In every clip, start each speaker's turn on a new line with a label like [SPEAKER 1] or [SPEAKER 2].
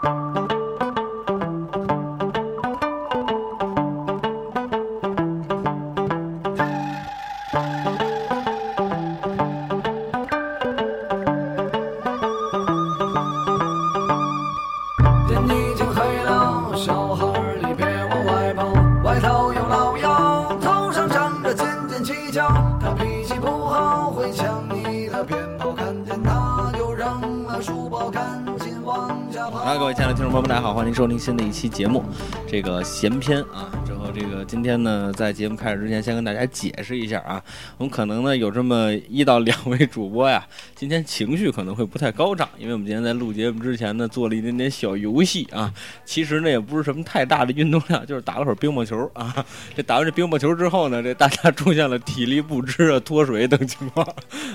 [SPEAKER 1] 天
[SPEAKER 2] 收听新的一期节目，这个闲篇啊。之后，这个今天呢，在节目开始之前，先跟大家解释一下啊，我们可能呢有这么一到两位主播呀，今天情绪可能会不太高涨，因为我们今天在录节目之前呢，做了一点点小游戏啊。其实呢，也不是什么太大的运动量，就是打了会儿乒乓球啊。这打完这乒乓球之后呢，这大家出现了体力不支啊、脱水等情况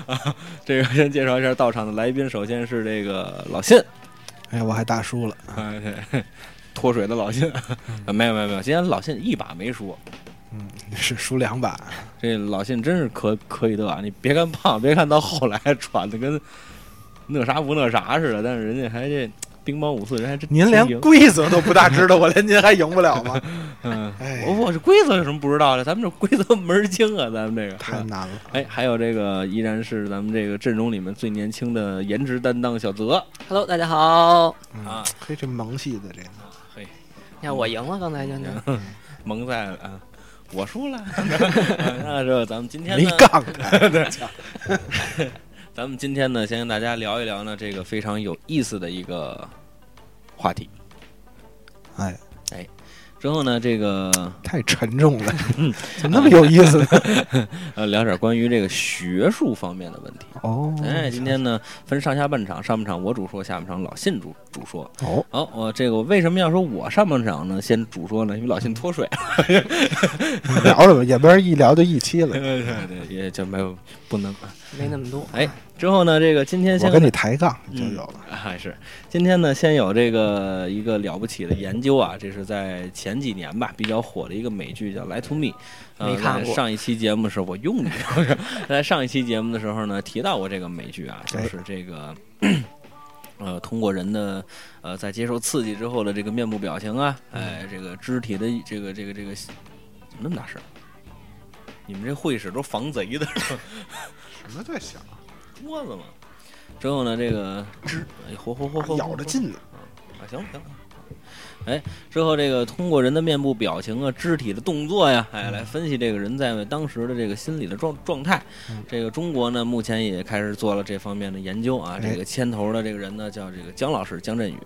[SPEAKER 2] 啊。这个先介绍一下到场的来宾，首先是这个老信。
[SPEAKER 3] 哎，我还大输了，
[SPEAKER 2] 哎，对，脱水的老信，啊 没有没有没有，今天老信一把没输，
[SPEAKER 3] 嗯，是输两把，
[SPEAKER 2] 这老信真是可可以的啊！你别看胖，别看到后来喘的跟那啥不那啥似的，但是人家还这乒乓五四，人还真
[SPEAKER 3] 您连规则都不大知道，我连您还赢不了吗？
[SPEAKER 2] 嗯，
[SPEAKER 3] 哎
[SPEAKER 2] 我我这规则有什么不知道的？咱们这规则门儿清啊，咱们这个
[SPEAKER 3] 太难了，
[SPEAKER 2] 哎，还有这个依然是咱们这个阵容里面最年轻的颜值担当小泽
[SPEAKER 4] Hello，大家好。
[SPEAKER 3] 嗯
[SPEAKER 2] 啊，
[SPEAKER 3] 嘿，这萌系的这个，
[SPEAKER 2] 嘿，
[SPEAKER 4] 你看我赢了，刚才就那
[SPEAKER 2] 蒙在了啊，我输了。那这咱们今天
[SPEAKER 3] 没
[SPEAKER 2] 呢？
[SPEAKER 3] 杠他，
[SPEAKER 2] 咱们今天呢，先跟大家聊一聊呢，这个非常有意思的一个话题。
[SPEAKER 3] 哎哎，
[SPEAKER 2] 之后呢，这个
[SPEAKER 3] 太沉重了，怎么那么有意思呢？
[SPEAKER 2] 呃，聊点关于这个学术方面的问题。
[SPEAKER 3] 哦，
[SPEAKER 2] 哎，今天呢分上下半场，上半场我主说，下半场老信主主说。
[SPEAKER 3] 哦，
[SPEAKER 2] 好，我这个我为什么要说我上半场呢？先主说呢，因为老信脱水了，
[SPEAKER 3] 聊了吧，也不是一聊就一期了，
[SPEAKER 2] 对对，也就没有不能。
[SPEAKER 4] 没那么多。
[SPEAKER 2] 哎，之后呢，这个今天先
[SPEAKER 3] 我跟你抬杠就有了，
[SPEAKER 2] 还是今天呢，先有这个一个了不起的研究啊，这是在前几年吧比较火的一个美剧叫《来 to Me》，呃，
[SPEAKER 4] 没看过
[SPEAKER 2] 上一期节目的时候，我用你，在上一期节目的时候呢，提到过这个美剧啊，就
[SPEAKER 3] 哎
[SPEAKER 2] 是这个。呃，通过人的呃，在接受刺激之后的这个面部表情啊，哎，这个肢体的这个这个这个，怎么那么大声？你们这会议室都防贼的是吧？
[SPEAKER 3] 什么在想？
[SPEAKER 2] 桌子嘛。之后呢，这个吱，哎，嚯嚯嚯嚯，
[SPEAKER 3] 咬着劲呢，
[SPEAKER 2] 啊，行行。哎，之后这个通过人的面部表情啊、肢体的动作呀，哎，来分析这个人在当时的这个心理的状状态。
[SPEAKER 3] 嗯
[SPEAKER 2] 这个中国呢，目前也开始做了这方面的研究啊。
[SPEAKER 3] 哎
[SPEAKER 2] 这个牵头的这个人呢，叫这个姜老师姜振宇，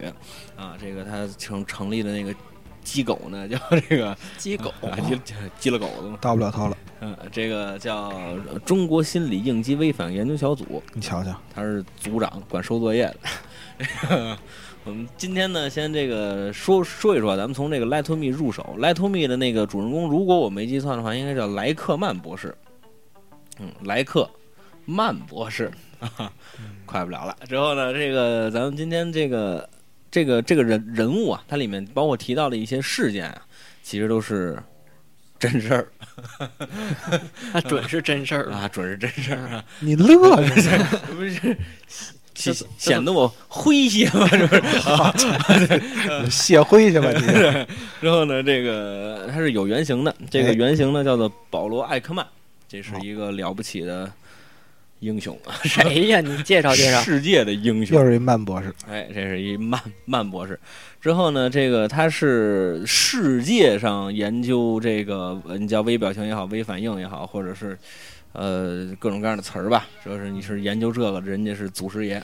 [SPEAKER 2] 啊，这个他成成立的那个鸡狗呢，叫这个
[SPEAKER 4] 鸡狗，
[SPEAKER 2] 啊，鸡鸡了狗子嘛，
[SPEAKER 3] 到不了头了，
[SPEAKER 2] 嗯，这个叫中国心理应激微反应研究小组。
[SPEAKER 3] 你瞧瞧，
[SPEAKER 2] 他是组长，管收作业的。我们今天呢，先这个说说一说，咱们从这个莱托密入手。莱托密的那个主人公，如果我没记错的话，应该叫莱克曼博士。嗯，莱克曼博士，快不了了。之后呢，这个咱们今天这个这个这个人人物啊，它里面包括提到的一些事件啊，其实都是真事儿
[SPEAKER 4] 那准是真事儿。
[SPEAKER 2] 啊，准是真事儿啊。
[SPEAKER 3] 你乐着呢，
[SPEAKER 2] 不是显显得我诙谐吗，是不是？
[SPEAKER 3] 泄灰去吧你，
[SPEAKER 2] 然后呢，这个它是有原型的，这个
[SPEAKER 3] 哎
[SPEAKER 2] 原型呢叫做保罗·艾克曼，这是一个了不起的英雄，
[SPEAKER 4] 谁呀？你介绍介绍。
[SPEAKER 2] 世界的英雄
[SPEAKER 3] 又。是一曼博士，
[SPEAKER 2] 哎，这是一曼曼博士。之后呢，这个他是世界上研究这个，呃你叫微表情也好，微反应也好，或者是呃各种各样的词儿吧。说是你是研究这个，人家是祖师爷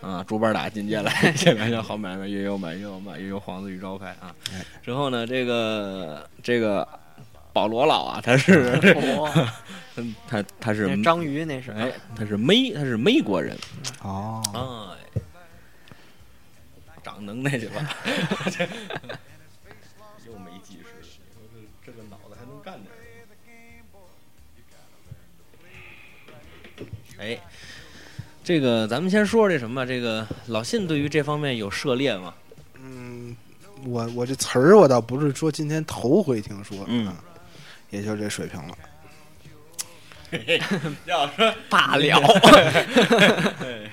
[SPEAKER 2] 啊，竹板打进阶来，这边叫好买卖，月有买，月有卖，月有幌子与招牌啊
[SPEAKER 3] 哎。
[SPEAKER 2] 之后呢，这个这个保罗老啊，他是
[SPEAKER 4] 哇，
[SPEAKER 2] 他他是
[SPEAKER 4] 那章鱼那是。
[SPEAKER 2] 哎，他是美他是美国人。
[SPEAKER 3] 哦，
[SPEAKER 2] 哎，长能耐去吧。又没技术，你说这这个脑子还能干点？哎，这个咱们先说说这什么吧，这个老信对于这方面有涉猎吗？
[SPEAKER 3] 嗯，我我这词儿我倒不是说今天头回听说，
[SPEAKER 2] 嗯
[SPEAKER 3] 啊，也就这水平了。
[SPEAKER 2] 要说
[SPEAKER 4] 罢了。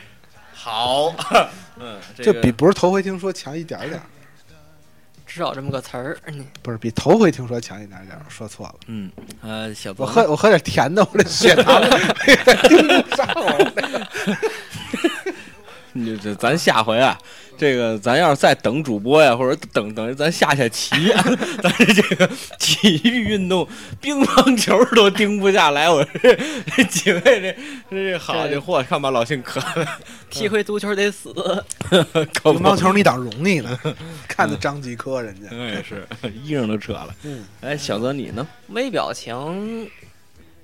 [SPEAKER 2] 好，嗯，
[SPEAKER 3] 这
[SPEAKER 2] 这个
[SPEAKER 3] 比不是头回听说强一点点儿，
[SPEAKER 4] 至少这么个词儿。你
[SPEAKER 3] 不是比头回听说强一点点，说错了。
[SPEAKER 2] 嗯呃，小
[SPEAKER 3] 我喝我喝点甜的，我这血糖盯不上我。
[SPEAKER 2] 你这咱下回啊，这个咱要是再等主播呀，或者等等咱下下棋，咱这个 体育运动，乒乓球都盯不下来。我这这几位这这这好
[SPEAKER 4] 这
[SPEAKER 2] 这货，看把老信渴的，
[SPEAKER 4] 踢回足球得死，
[SPEAKER 2] 可不
[SPEAKER 3] 乒乓球你当容易呢？看的张继科人家，
[SPEAKER 2] 嗯也是衣裳都扯了。
[SPEAKER 3] 嗯，
[SPEAKER 2] 哎，小泽你呢？
[SPEAKER 4] 微表情，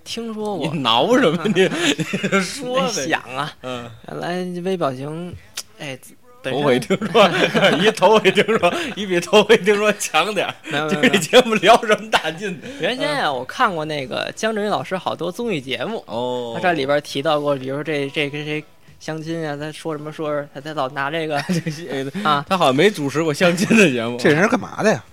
[SPEAKER 4] 听说过你，
[SPEAKER 2] 挠什么？你你说呗。
[SPEAKER 4] 想啊，
[SPEAKER 2] 嗯，
[SPEAKER 4] 原来微表情，哎，本
[SPEAKER 2] 头回听说，一头回听说，一比头回听说强点儿。这节目聊什么大劲？
[SPEAKER 4] 原先啊，我看过那个姜振宇老师好多综艺节目，
[SPEAKER 2] 哦
[SPEAKER 4] 他这里边提到过，比如说这这跟谁相亲啊，他说什么说着他他老拿这个 啊，
[SPEAKER 2] 他好像没主持过相亲的节目。
[SPEAKER 3] 这人是干嘛的呀？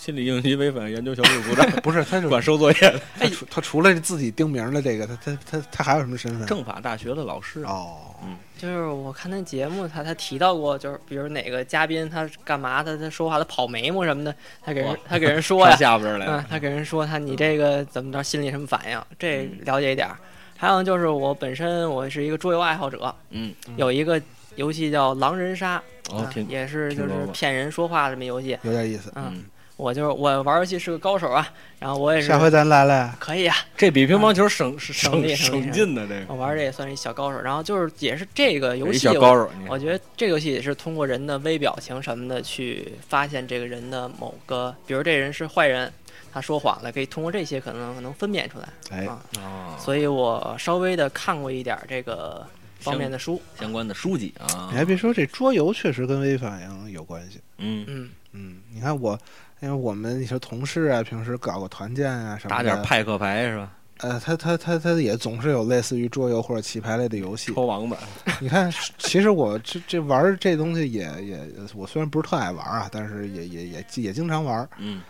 [SPEAKER 2] 心理应急违反研究小组组长，
[SPEAKER 3] 不是，他是
[SPEAKER 2] 管收作业的，
[SPEAKER 3] 他除他除了自己定名的这个，他他他他还有什么身份？
[SPEAKER 2] 政法大学的老师。
[SPEAKER 3] 哦，
[SPEAKER 4] 就是我看那节目，他他提到过，就是比如哪个嘉宾他干嘛，他他说话他跑眉毛什么的，他给人 他给人说
[SPEAKER 2] 上
[SPEAKER 4] 呀，
[SPEAKER 2] 下边来
[SPEAKER 4] 嗯，他给人说他你这个怎么着，心里什么反应，这
[SPEAKER 2] 嗯
[SPEAKER 4] 了解一点儿。还有就是我本身我是一个桌游爱好者，
[SPEAKER 2] 嗯，
[SPEAKER 4] 有一个游戏叫狼人杀，
[SPEAKER 2] 哦，
[SPEAKER 4] 也是就是骗人说话这么游戏。
[SPEAKER 3] 有点意思。
[SPEAKER 4] 嗯，
[SPEAKER 2] 嗯，
[SPEAKER 4] 我就是我玩游戏是个高手啊，然后我也是
[SPEAKER 3] 下回咱来来，
[SPEAKER 4] 可以啊，
[SPEAKER 2] 这比乒乓球省省
[SPEAKER 4] 省力
[SPEAKER 2] 省
[SPEAKER 4] 省
[SPEAKER 2] 劲的这个，
[SPEAKER 4] 我玩这也算是一小高手。然后就是也是这个游戏我，
[SPEAKER 2] 小高手，你
[SPEAKER 4] 我觉得这个游戏也是通过人的微表情什么的去发现这个人的某个，比如这人是坏人，他说谎了，可以通过这些可能能分辨出来。
[SPEAKER 3] 哎，
[SPEAKER 4] 啊。
[SPEAKER 2] 哦，
[SPEAKER 4] 所以我稍微的看过一点儿这个方面的书。
[SPEAKER 2] 相关的书籍啊。
[SPEAKER 3] 你，还别说，这桌游确实跟微反应有关系。
[SPEAKER 2] 嗯，
[SPEAKER 4] 嗯，
[SPEAKER 3] 嗯，你看我，因为我们一些同事啊，平时搞个团建啊什么的，
[SPEAKER 2] 打点派克牌是吧？
[SPEAKER 3] 呃，他他他他也总是有类似于桌游或者棋牌类的游戏。
[SPEAKER 2] 抽王八，
[SPEAKER 3] 你看，其实我这这玩这东西也也，我虽然不是特爱玩啊，但是也也也也经常玩。
[SPEAKER 2] 嗯，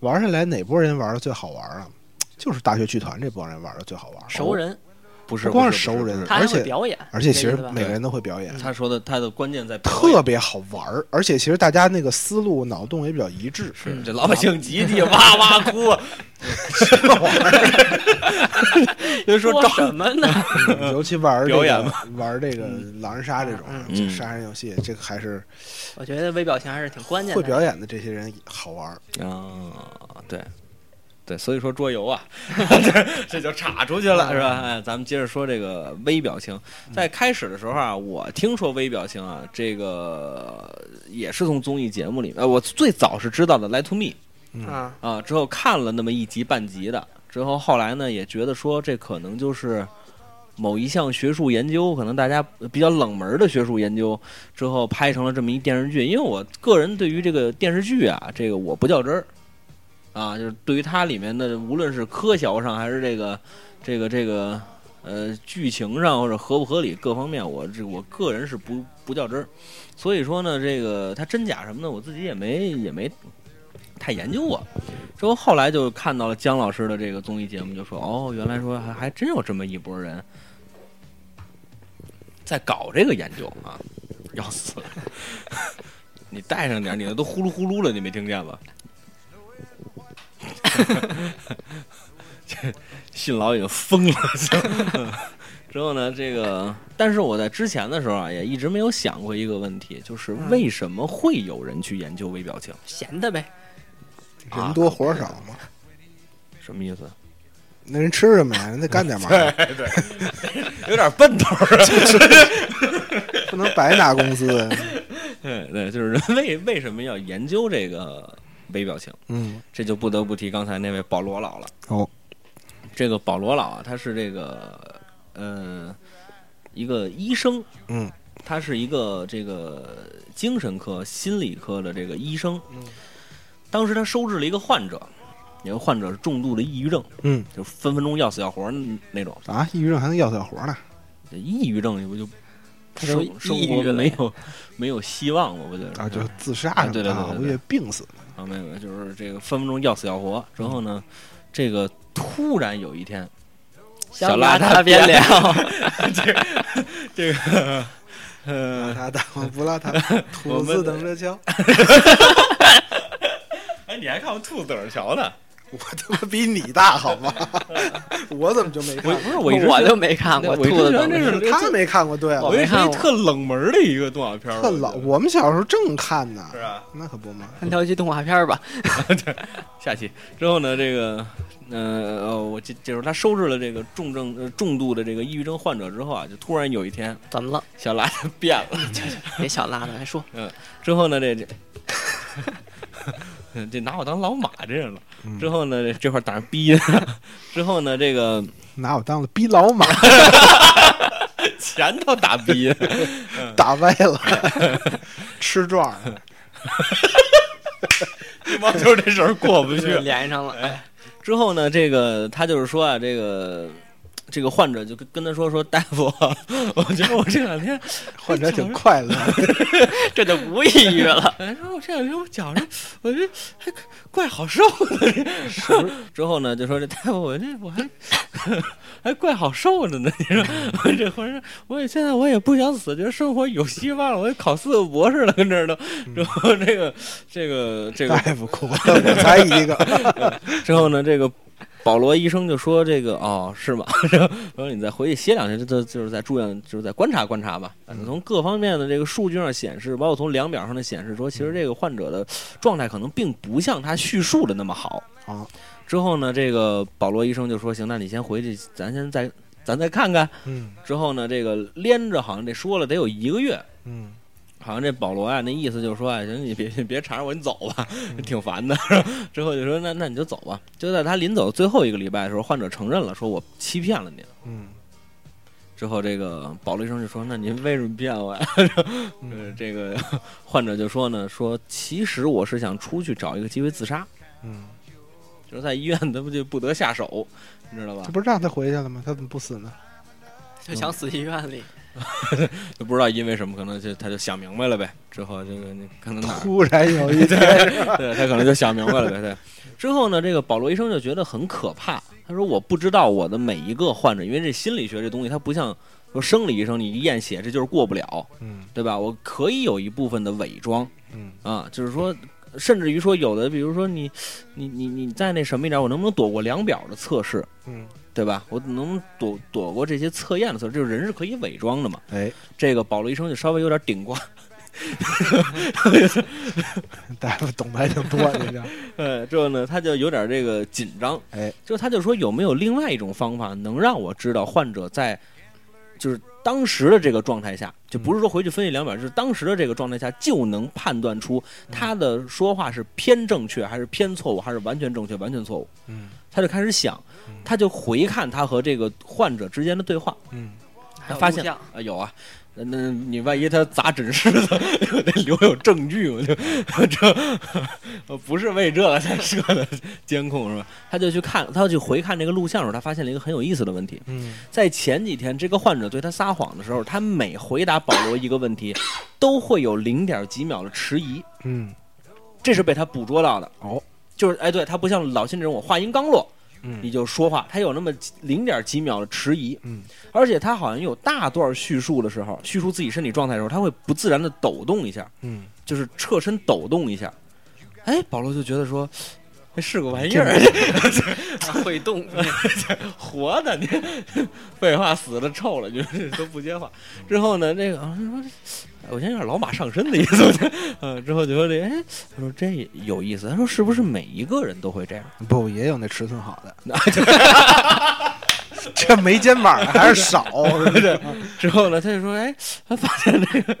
[SPEAKER 3] 玩下来哪波人玩的最好玩啊？就是大学剧团这波人玩的最好玩。
[SPEAKER 4] 熟人
[SPEAKER 2] 不是
[SPEAKER 3] 不光
[SPEAKER 2] 是
[SPEAKER 3] 是熟人而且
[SPEAKER 4] 表演，
[SPEAKER 3] 而且其实每个人都会表演，
[SPEAKER 2] 他说的他的关键在
[SPEAKER 3] 特别好玩儿，而且其实大家那个思路脑洞也比较一致。
[SPEAKER 2] 是这老百姓 集体哇哇哭，就说
[SPEAKER 4] 说
[SPEAKER 2] 赵
[SPEAKER 4] 什么呢？
[SPEAKER 3] 尤其玩儿
[SPEAKER 2] 表演
[SPEAKER 3] 嘛玩这个狼人杀这种杀人游戏，这个还是
[SPEAKER 4] 我觉得微表情还是挺关键。
[SPEAKER 3] 会表演的这些人好玩儿。
[SPEAKER 2] 啊，对。对，所以说桌游啊，这这就岔出去了，是吧？哎，咱们接着说这个微表情。在开始的时候啊，我听说微表情啊，这个也是从综艺节目里面，呃，我最早是知道的《Lie to Me》
[SPEAKER 3] 嗯，
[SPEAKER 4] 啊，
[SPEAKER 2] 啊，之后看了那么一集半集的，之后后来呢，也觉得说这可能就是某一项学术研究，可能大家比较冷门的学术研究，之后拍成了这么一电视剧。因为我个人对于这个电视剧啊，这个我不较真儿啊，就是对于它里面的无论是科学上还是这个这个这个呃剧情上或者合不合理各方面，我这我个人是不不较真儿。所以说呢，这个它真假什么的，我自己也没也没太研究过。之后后来就看到了姜老师的这个综艺节目，就说哦，原来说还还真有这么一拨人在搞这个研究啊，要死了！你带上点，你那都呼噜呼噜了，你没听见吗？这信老已经疯了。之后呢，这个，但是我在之前的时候啊，也一直没有想过一个问题，就是为什么会有人去研究微表情？
[SPEAKER 4] 闲的呗。
[SPEAKER 3] 人多活少嘛，
[SPEAKER 2] 什么意思？
[SPEAKER 3] 那人吃什么呀？人得干点嘛，对
[SPEAKER 2] 有点奔头儿啊！
[SPEAKER 3] 不能白拿工资。
[SPEAKER 2] 对对，就是人为为什么要研究这个微表情？
[SPEAKER 3] 嗯，
[SPEAKER 2] 这就不得不提刚才那位保罗老了。
[SPEAKER 3] 哦，
[SPEAKER 2] 这个保罗老啊，他是这个呃一个医生，
[SPEAKER 3] 嗯，
[SPEAKER 2] 他是一个这个精神科、心理科的这个医生。
[SPEAKER 3] 嗯，
[SPEAKER 2] 当时他收治了一个患者，有个患者是重度的抑郁症，
[SPEAKER 3] 嗯，
[SPEAKER 2] 就分分钟要死要活那种。
[SPEAKER 3] 啊，抑郁症还能要死要活呢？
[SPEAKER 2] 这抑郁症，你不就生生活没有没有希望吗？不觉得
[SPEAKER 3] 啊，就自杀
[SPEAKER 2] 对对对对对
[SPEAKER 3] 我以为病死。
[SPEAKER 2] 啊，没有没有，就是这个分分钟要死要活。之后呢，这个突然有一天，小
[SPEAKER 4] 想
[SPEAKER 2] 邋遢
[SPEAKER 4] 邋遢边
[SPEAKER 2] 边
[SPEAKER 4] 聊，
[SPEAKER 2] 这个 呃，
[SPEAKER 3] 邋遢大王不邋遢，兔子等着瞧。
[SPEAKER 2] 哎，你还看过兔子等着瞧呢？
[SPEAKER 3] 我他妈比你大好吗？我怎么就没看过？
[SPEAKER 2] 不是我
[SPEAKER 4] 我就没看过
[SPEAKER 2] 我觉得这是
[SPEAKER 3] 他没看过，对了，
[SPEAKER 2] 我以为是
[SPEAKER 4] 没看
[SPEAKER 2] 特冷门的一个动画片儿，
[SPEAKER 3] 特老。我们小时候正看呢，
[SPEAKER 2] 是啊，
[SPEAKER 3] 那可不嘛。
[SPEAKER 4] 看条期动画片吧。
[SPEAKER 2] 下期之后呢，这个，呃，呃我这这时候他收拾了这个重症、呃、重度的这个抑郁症患者之后啊，就突然有一天，
[SPEAKER 4] 怎么了？
[SPEAKER 2] 小邋遢变了。
[SPEAKER 4] 别小拉了，来说嗯
[SPEAKER 2] 之后呢，这这，这拿我当老马这人了。
[SPEAKER 3] 嗯
[SPEAKER 2] 之后呢，这块打上逼。之后呢，这个
[SPEAKER 3] 拿我当了逼老马，
[SPEAKER 2] 前头打逼，
[SPEAKER 3] 打歪了，吃壮了。
[SPEAKER 2] 羽毛球这事儿过不去。
[SPEAKER 4] 连上了。哎，
[SPEAKER 2] 之后呢，这个他就是说啊，这个这个患者就跟跟他说说，大夫，我觉得我这两天
[SPEAKER 3] 患者挺快乐，
[SPEAKER 4] 这就不抑郁了。
[SPEAKER 2] 哎，说我这两天我觉着，我这还怪好受的。之后呢，就说这大夫，我这我还还怪好受的呢。你说我这浑身，我也现在我也不想死，觉得生活有希望了，我也考四个博士了，跟这儿都。之后这个这个这个
[SPEAKER 3] 大夫哭了，我才一个。
[SPEAKER 2] 之后呢，这个保罗医生就说：“这个哦，是吗？然后说你再回去歇两天，这这就是在住院，就是在观察观察吧。从各方面的这个数据上显示，包括从量表上的显示，说其实这个患者的状态可能并不像他叙述的那么好。
[SPEAKER 3] 啊，
[SPEAKER 2] 之后呢，这个保罗医生就说：行，那你先回去，咱先再咱再看看。
[SPEAKER 3] 嗯
[SPEAKER 2] 之后呢，这个连着好像这说了得有一个月。”
[SPEAKER 3] 嗯
[SPEAKER 2] 好像这保罗啊，那意思就是说啊，行，你别 别缠着我，你走吧，挺烦的。之后就说那那你就走吧。就在他临走最后一个礼拜的时候，患者承认了，说我欺骗了您。
[SPEAKER 3] 嗯
[SPEAKER 2] 之后这个保罗医生就说：“那您为什么骗我呀？”呃，
[SPEAKER 3] 嗯
[SPEAKER 2] 这个患者就说呢，说其实我是想出去找一个机会自杀，
[SPEAKER 3] 嗯，
[SPEAKER 2] 就是在医院他不就不得下手，你知道吧
[SPEAKER 3] 这？不是让他回去了吗？他怎么不死呢？
[SPEAKER 4] 就想死医院里。
[SPEAKER 2] 就 不知道因为什么，可能就他就想明白了呗。之后这个你可能
[SPEAKER 3] 突然有一天，
[SPEAKER 2] 对他可能就想明白了呗。对，之后呢，这个保罗医生就觉得很可怕。他说：“我不知道我的每一个患者，因为这心理学这东西，它不像说生理医生，你一验血这就是过不了，
[SPEAKER 3] 嗯
[SPEAKER 2] 对吧？我可以有一部分的伪装
[SPEAKER 3] 嗯
[SPEAKER 2] 啊，就是说，甚至于说有的，比如说你你你你再那什么一点，我能不能躲过量表的测试，
[SPEAKER 3] 嗯，
[SPEAKER 2] 对吧？我能躲躲过这些测验的测试？就是人是可以伪装的嘛。
[SPEAKER 3] 哎，
[SPEAKER 2] 这个保罗医生就稍微有点顶挂，
[SPEAKER 3] 大夫懂得还挺多，这个，
[SPEAKER 2] 呃，之后呢，他就有点这个紧张，
[SPEAKER 3] 哎，
[SPEAKER 2] 之后他就说有没有另外一种方法能让我知道患者在就是当时的这个状态下，就不是说回去分析两秒，就是当时的这个状态下就能判断出他的说话是偏正确还是偏错误，还是完全正确完全错误。
[SPEAKER 3] 嗯
[SPEAKER 2] 他就开始想，他就回看他和这个患者之间的对话，
[SPEAKER 3] 嗯
[SPEAKER 4] 他
[SPEAKER 2] 发现啊有啊。那那你万一他砸诊室的，得留有证据，我就这我不是为这个才设的监控是吧？他就去看，他要去回看这个录像的时候，他发现了一个很有意思的问题。
[SPEAKER 3] 嗯
[SPEAKER 2] 在前几天，这个患者对他撒谎的时候，他每回答保罗一个问题，都会有零点几秒的迟疑，
[SPEAKER 3] 嗯
[SPEAKER 2] 这是被他捕捉到的。
[SPEAKER 3] 哦，
[SPEAKER 2] 就是哎，对他不像老信这种，我话音刚落你
[SPEAKER 3] 嗯
[SPEAKER 2] 就说话，他有那么零点几秒的迟疑，
[SPEAKER 3] 嗯，
[SPEAKER 2] 而且他好像有大段叙述的时候，叙述自己身体状态的时候，他会不自然的抖动一下，
[SPEAKER 3] 嗯，
[SPEAKER 2] 就是侧身抖动一下。哎，保罗就觉得说，这是个玩意儿，
[SPEAKER 4] 会动，
[SPEAKER 2] 活的你，废话死了臭了，就是都不接话。之后呢，这个啊说，我现在有点老马上身的意思，我觉得，嗯，之后就说这，哎，他说这有意思，他说是不是每一个人都会这样？
[SPEAKER 3] 不也有那尺寸好的，
[SPEAKER 2] 那 就
[SPEAKER 3] 这没肩膀的还是少，是不是？
[SPEAKER 2] 之后呢，他就说，哎，他发现这个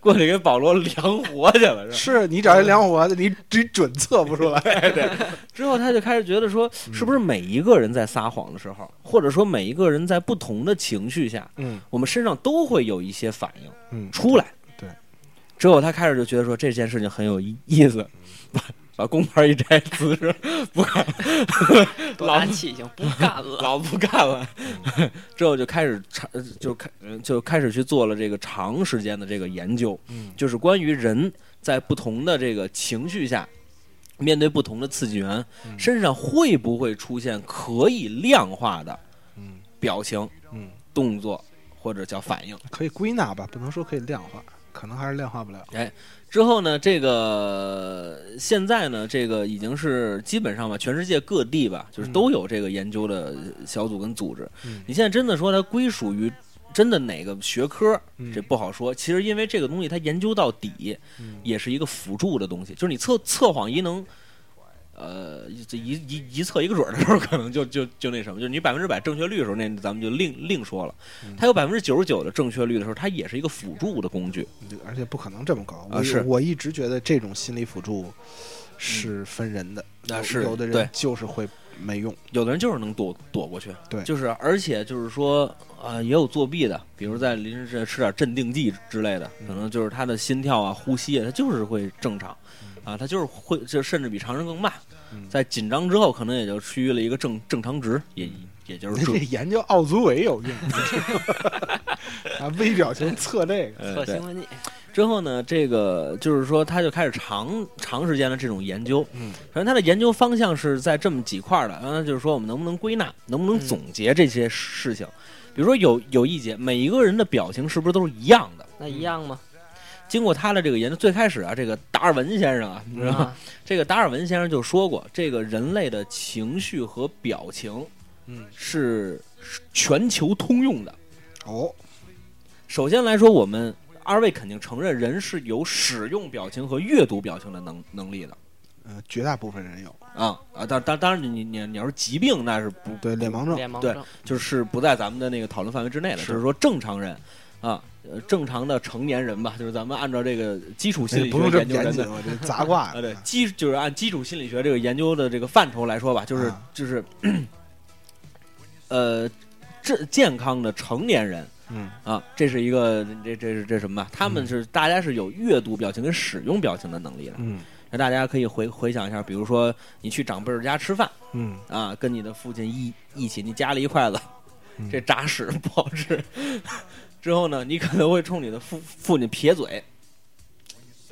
[SPEAKER 2] 过去给保罗量活去了，是？
[SPEAKER 3] 是你找人量活的，你你准测不出来。
[SPEAKER 2] 对，之后他就开始觉得说，是不是每一个人在撒谎的时候，或者说每一个人在不同的情绪下，
[SPEAKER 3] 嗯
[SPEAKER 2] 我们身上都会有一些反应
[SPEAKER 3] 嗯，
[SPEAKER 2] 出来。
[SPEAKER 3] 对，
[SPEAKER 2] 之后他开始就觉得说这件事情很有意意思，把把工牌一摘，辞职不干，
[SPEAKER 4] 多大气性，不干了。
[SPEAKER 2] 老不干了。之后就开始长，就开呃就开始去做了这个长时间的这个研究，
[SPEAKER 3] 嗯
[SPEAKER 2] 就是关于人在不同的这个情绪下。面对不同的刺激源，
[SPEAKER 3] 嗯
[SPEAKER 2] 身上会不会出现可以量化的
[SPEAKER 3] 嗯
[SPEAKER 2] 表情、
[SPEAKER 3] 嗯
[SPEAKER 2] 动作或者叫反应。
[SPEAKER 3] 可以归纳吧，不能说可以量化，可能还是量化不了。
[SPEAKER 2] 之后呢，这个现在呢，这个已经是基本上吧，全世界各地吧，就是都有这个研究的小组跟组织。
[SPEAKER 3] 嗯
[SPEAKER 2] 你现在真的说它归属于真的哪个学科，
[SPEAKER 3] 嗯
[SPEAKER 2] 这不好说。其实因为这个东西它研究到底
[SPEAKER 3] 嗯
[SPEAKER 2] 也是一个辅助的东西，就是你测测谎仪能。呃，这一一一测一个准儿的时候，可能就就就那什么，就是你百分之百正确率的时候，那咱们就另另说了。
[SPEAKER 3] 嗯
[SPEAKER 2] 它有百分之九十九的正确率的时候，它也是一个辅助的工具。
[SPEAKER 3] 而且不可能这么高。我
[SPEAKER 2] 啊是
[SPEAKER 3] 我一直觉得这种心理辅助是分人的，有
[SPEAKER 2] 啊是
[SPEAKER 3] 有的人就是会没用。
[SPEAKER 2] 有的人就是能躲躲过去，
[SPEAKER 3] 对
[SPEAKER 2] 就是而且就是说，啊，也有作弊的，比如在临时吃点镇定剂之类的，
[SPEAKER 3] 嗯
[SPEAKER 2] 可能就是他的心跳啊、呼吸啊，他就是会正常，啊，他就是会就甚至比常人更慢，
[SPEAKER 3] 嗯
[SPEAKER 2] 在紧张之后，可能也就趋于了一个正正常值，也也就是
[SPEAKER 3] 这
[SPEAKER 2] 这，
[SPEAKER 3] 研究奥组委有用，啊，微表情测这个，
[SPEAKER 4] 测兴奋剂，
[SPEAKER 2] 之后呢，这个就是说，他就开始长长时间的这种研究。
[SPEAKER 3] 嗯，
[SPEAKER 2] 反正他的研究方向是在这么几块儿的。刚才就是说，我们能不能归纳，能不能
[SPEAKER 4] 嗯
[SPEAKER 2] 总结这些事情？比如说有有一节，每一个人的表情是不是都是一样的？
[SPEAKER 4] 那一样吗？
[SPEAKER 2] 经过他的这个研究，最开始啊，这个达尔文先生啊，你知道吗？
[SPEAKER 4] 啊，
[SPEAKER 2] 这个达尔文先生就说过，这个人类的情绪和表情
[SPEAKER 3] 嗯，
[SPEAKER 2] 是全球通用的。
[SPEAKER 3] 哦，
[SPEAKER 2] 首先来说，我们二位肯定承认人是有使用表情和阅读表情的能能力的
[SPEAKER 3] 呃，绝大部分人有，
[SPEAKER 2] 啊啊！当当当然你，你你你要是疾病，那是不
[SPEAKER 3] 对脸盲症，
[SPEAKER 2] 对
[SPEAKER 4] 脸盲症，
[SPEAKER 2] 就是不在咱们的那个讨论范围之内的。
[SPEAKER 3] 是
[SPEAKER 2] 就是说正常人啊，呃，正常的成年人吧，就是咱们按照这个基础心理学研究人的
[SPEAKER 3] 严谨，我这杂挂
[SPEAKER 2] 啊，对，基就是按基础心理学这个研究的这个范畴来说吧，就是、
[SPEAKER 3] 啊
[SPEAKER 2] 就是，呃，这健康的成年人
[SPEAKER 3] 嗯
[SPEAKER 2] 啊，这是一个这这是这什么吧？他们
[SPEAKER 3] 嗯
[SPEAKER 2] 是、大家是有阅读表情跟使用表情的能力的。
[SPEAKER 3] 嗯
[SPEAKER 2] 那大家可以回回想一下，比如说你去长辈儿家吃饭
[SPEAKER 3] 嗯，
[SPEAKER 2] 啊，跟你的父亲一一起，你夹了一筷子，
[SPEAKER 3] 嗯
[SPEAKER 2] 这炸屎不好吃，之后呢，你可能会冲你的父父亲撇嘴，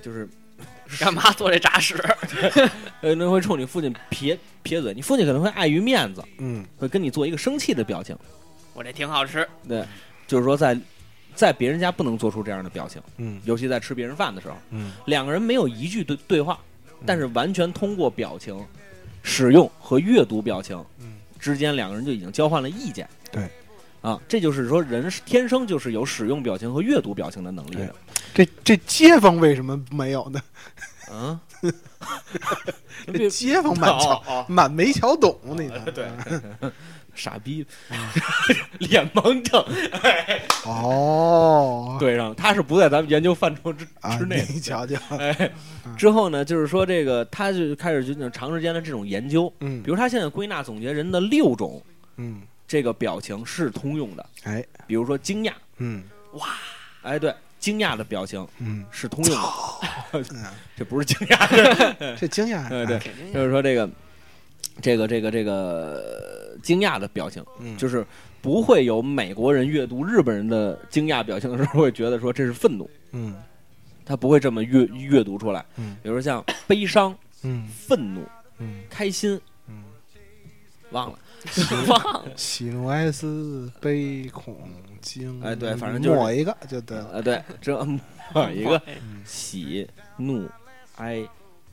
[SPEAKER 2] 就是
[SPEAKER 4] 干嘛做这炸屎？
[SPEAKER 2] 呃，那会冲你父亲撇撇嘴，你父亲可能会碍于面子，
[SPEAKER 3] 嗯
[SPEAKER 2] 会跟你做一个生气的表情。
[SPEAKER 4] 我这挺好吃，
[SPEAKER 2] 对，就是说在在别人家不能做出这样的表情，
[SPEAKER 3] 嗯
[SPEAKER 2] 尤其在吃别人饭的时候，
[SPEAKER 3] 嗯
[SPEAKER 2] 两个人没有一句对对话，但是完全通过表情、使用和阅读表情
[SPEAKER 3] 嗯
[SPEAKER 2] 之间，两个人就已经交换了意见。
[SPEAKER 3] 对。
[SPEAKER 2] 啊，这就是说，人是天生就是有使用表情和阅读表情的能力的。
[SPEAKER 3] 这这街坊为什么没有呢？
[SPEAKER 2] 嗯，
[SPEAKER 3] 这街坊满瞧
[SPEAKER 2] 哦哦
[SPEAKER 3] 满没瞧懂，你看
[SPEAKER 2] 对，傻逼，脸盲症
[SPEAKER 3] 哦，
[SPEAKER 2] 对上了，他是不在咱们研究范畴之
[SPEAKER 3] 啊，
[SPEAKER 2] 之内的。
[SPEAKER 3] 你瞧瞧，
[SPEAKER 2] 哎，之后呢，就是说这个，他就开始就长时间的这种研究，
[SPEAKER 3] 嗯
[SPEAKER 2] 比如他现在归纳总结人的六种
[SPEAKER 3] 嗯，
[SPEAKER 2] 这个表情是通用的，
[SPEAKER 3] 哎，
[SPEAKER 2] 比如说惊讶，
[SPEAKER 3] 嗯。哇。
[SPEAKER 2] 哎，对，惊讶的表情
[SPEAKER 3] 嗯。
[SPEAKER 2] 是通用的，
[SPEAKER 3] 嗯，
[SPEAKER 2] 这不是惊讶，
[SPEAKER 3] 这惊讶，
[SPEAKER 2] 对对就是说这个，这个这个这个呃惊讶的表情，
[SPEAKER 3] 嗯，
[SPEAKER 2] 就是不会有美国人阅读日本人的惊讶表情的时候会觉得说这是愤怒，
[SPEAKER 3] 嗯。
[SPEAKER 2] 他不会这么阅阅读出来，
[SPEAKER 3] 嗯。
[SPEAKER 2] 比如像悲伤、
[SPEAKER 3] 嗯。
[SPEAKER 2] 愤怒、
[SPEAKER 3] 嗯。
[SPEAKER 2] 开心，
[SPEAKER 3] 嗯，
[SPEAKER 2] 忘了。
[SPEAKER 3] 喜怒哀思悲恐惊，
[SPEAKER 2] 哎对反正就是
[SPEAKER 3] 抹一个就得了，
[SPEAKER 2] 哎，对，这抹一个
[SPEAKER 3] 嗯。
[SPEAKER 2] 喜怒哀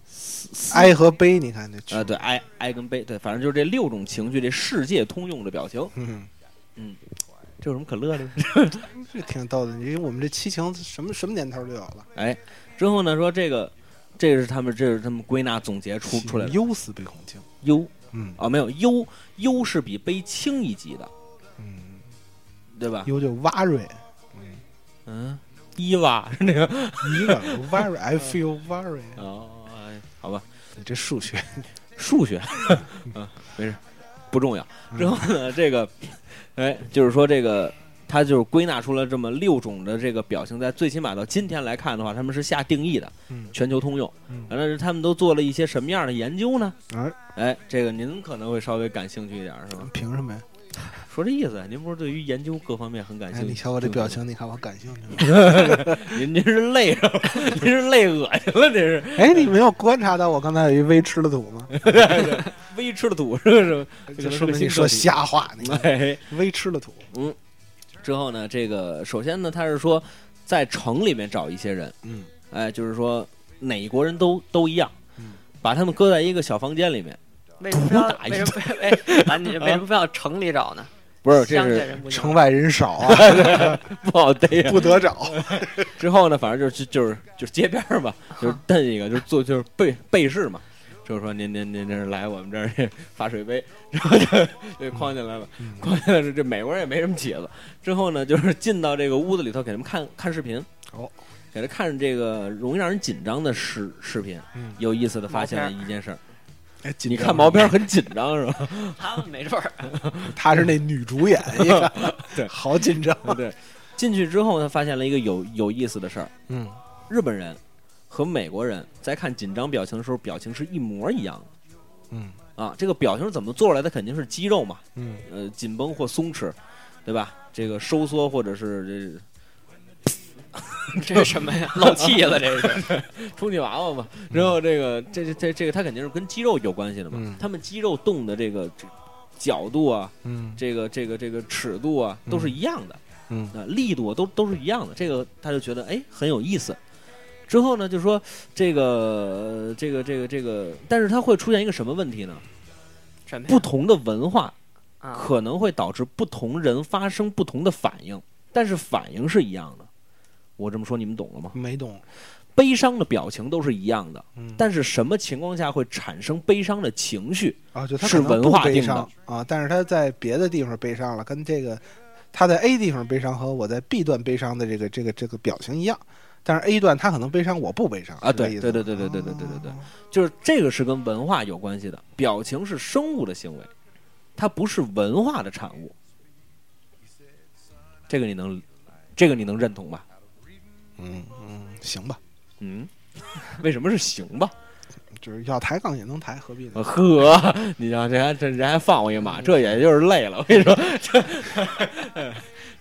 [SPEAKER 2] 思。思
[SPEAKER 3] 哀和悲，你看这
[SPEAKER 2] 呃，对，哀哀跟悲，对，反正就是这六种情绪，这世界通用的表情，
[SPEAKER 3] 嗯，
[SPEAKER 2] 这有什么可乐的？
[SPEAKER 3] 这挺逗的。因为我们这七情什么什么年头就有了，
[SPEAKER 2] 哎，之后呢，说这个，这是他们，这是他们归纳总结出出来的。
[SPEAKER 3] 忧思悲恐惊，
[SPEAKER 2] 忧
[SPEAKER 3] 嗯。
[SPEAKER 2] 啊，没有优优是比杯轻一级的，
[SPEAKER 3] 嗯，
[SPEAKER 2] 对吧？
[SPEAKER 3] 优就 very，
[SPEAKER 2] 嗯，伊娃是那个
[SPEAKER 3] 一个 worry，I feel very
[SPEAKER 2] 哦，哎好吧，
[SPEAKER 3] 你这数学，
[SPEAKER 2] 数学，嗯，没事，不重要。然后呢，这个，哎，就是说这个，他就是归纳出了这么六种的这个表情，在最起码到今天来看的话，他们是下定义的，
[SPEAKER 3] 嗯
[SPEAKER 2] 全球通用。
[SPEAKER 3] 嗯
[SPEAKER 2] 完了，是他们都做了一些什么样的研究呢？
[SPEAKER 3] 哎，
[SPEAKER 2] 哎，这个您可能会稍微感兴趣一点，是吧？
[SPEAKER 3] 凭什么呀？
[SPEAKER 2] 说这意思，您不是对于研究各方面很感
[SPEAKER 3] 哎，
[SPEAKER 2] 兴趣？
[SPEAKER 3] 你瞧我这表，情，你看我感兴趣吗？
[SPEAKER 2] 您您是累着了，您是累恶心了，这是
[SPEAKER 3] 哎，你没有观察到我刚才有一微吃的土吗？
[SPEAKER 2] 微吃的土，是不是？
[SPEAKER 3] 就说明你说瞎话，你微吃的土，
[SPEAKER 2] 之后呢，这个首先呢，他是说在城里面找一些人，
[SPEAKER 3] 嗯
[SPEAKER 2] 哎，就是说哪国人都都一样
[SPEAKER 3] 嗯，
[SPEAKER 2] 把他们搁在一个小房间里面，
[SPEAKER 4] 为什么非要
[SPEAKER 2] 打一
[SPEAKER 4] 为什么非哎，咱你 为什么非要城里找呢？
[SPEAKER 2] 不是，这是
[SPEAKER 4] 人不
[SPEAKER 3] 城外人少啊，
[SPEAKER 2] 不好逮。
[SPEAKER 3] 不得找。
[SPEAKER 2] 之后呢，反正就是就是就是街边儿嘛，就是 蹬一个，就是做就是背背试嘛。就是说您您您这是来我们这儿发水杯，然后就就框进来了，框进来是这美国人也没什么起子。之后呢，就是进到这个屋子里头给他们看看视频，
[SPEAKER 3] 哦，
[SPEAKER 2] 给他看这个容易让人紧张的视视频。
[SPEAKER 3] 嗯。
[SPEAKER 2] 有意思的发现了一件事儿，
[SPEAKER 3] 哎，
[SPEAKER 2] 你
[SPEAKER 3] 紧张。
[SPEAKER 2] 看毛片很紧张是吧？
[SPEAKER 4] 他们没准儿。
[SPEAKER 3] 她是那女主演，一看。
[SPEAKER 2] 对。
[SPEAKER 3] 好紧张。
[SPEAKER 2] 对，进去之后他发现了一个有有意思的事儿，
[SPEAKER 3] 嗯。
[SPEAKER 2] 日本人和美国人在看紧张表情的时候，表情是一模一样的。
[SPEAKER 3] 嗯
[SPEAKER 2] 啊，这个表情是怎么做出来？的肯定是肌肉嘛，
[SPEAKER 3] 嗯，
[SPEAKER 2] 呃，紧绷或松弛，对吧？这个收缩或者是
[SPEAKER 4] 这 是什么呀？漏气了，这是。
[SPEAKER 2] 充气娃娃嘛。然后这个这这这这个它肯定是跟肌肉有关系的嘛。
[SPEAKER 3] 嗯
[SPEAKER 2] 他们肌肉动的这个角度啊，
[SPEAKER 3] 嗯
[SPEAKER 2] 这个这个这个尺度啊，都是一样的。
[SPEAKER 3] 嗯
[SPEAKER 2] 啊，力度都都是一样的，这个他就觉得哎很有意思。之后呢，就说这个呃这个这个这个，但是它会出现一个什么问题呢？
[SPEAKER 4] 什么呀
[SPEAKER 2] 不同的文化
[SPEAKER 4] 啊？
[SPEAKER 2] 可能会导致不同人发生不同的反应，但是反应是一样的。我这么说你们懂了吗？
[SPEAKER 3] 没懂。
[SPEAKER 2] 悲伤的表情都是一样的，
[SPEAKER 3] 嗯
[SPEAKER 2] 但是什么情况下会产生悲伤的情绪？
[SPEAKER 3] 啊，就他
[SPEAKER 2] 是
[SPEAKER 3] 可能不悲
[SPEAKER 2] 文化定的
[SPEAKER 3] 伤啊，但是他在别的地方悲伤了，跟这个他在 A 地方悲伤和我在 B 段悲伤的这个这个这个表情一样，但是 A 段他可能悲伤，我不悲伤
[SPEAKER 2] 啊对对对对对对对对对对
[SPEAKER 3] 哦
[SPEAKER 2] 就是这个是跟文化有关系的，表情是生物的行为，它不是文化的产物。这个你能，这个你能认同吧？
[SPEAKER 3] 嗯嗯，行吧，
[SPEAKER 2] 嗯，为什么是行吧？
[SPEAKER 3] 就是要抬杠也能抬，何必呢？
[SPEAKER 2] 呃呵，你瞧这还这人还放我一马，这也就是累了。我跟你说，这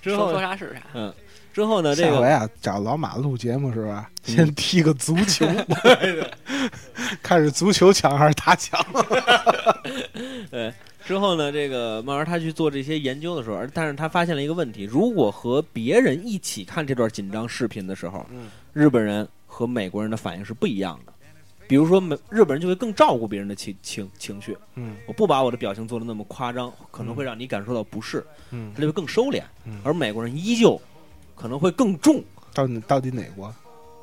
[SPEAKER 2] 之
[SPEAKER 4] 说
[SPEAKER 2] 后
[SPEAKER 4] 说啥是啥。
[SPEAKER 2] 嗯，之后呢，这个
[SPEAKER 3] 下回啊，找老马录节目是吧？
[SPEAKER 2] 嗯
[SPEAKER 3] 先踢个足球，看是足球强还是他强？
[SPEAKER 2] 对，之后呢，这个慢慢他去做这些研究的时候，而但是他发现了一个问题：如果和别人一起看这段紧张视频的时候，
[SPEAKER 3] 嗯
[SPEAKER 2] 日本人和美国人的反应是不一样的。比如说，美日本人就会更照顾别人的情情情绪，
[SPEAKER 3] 嗯
[SPEAKER 2] 我不把我的表情做的那么夸张，可能会让你感受到不适，
[SPEAKER 3] 嗯
[SPEAKER 2] 他就会更收敛。
[SPEAKER 3] 嗯
[SPEAKER 2] 而美国人依旧可能会更重。
[SPEAKER 3] 到底到底哪国？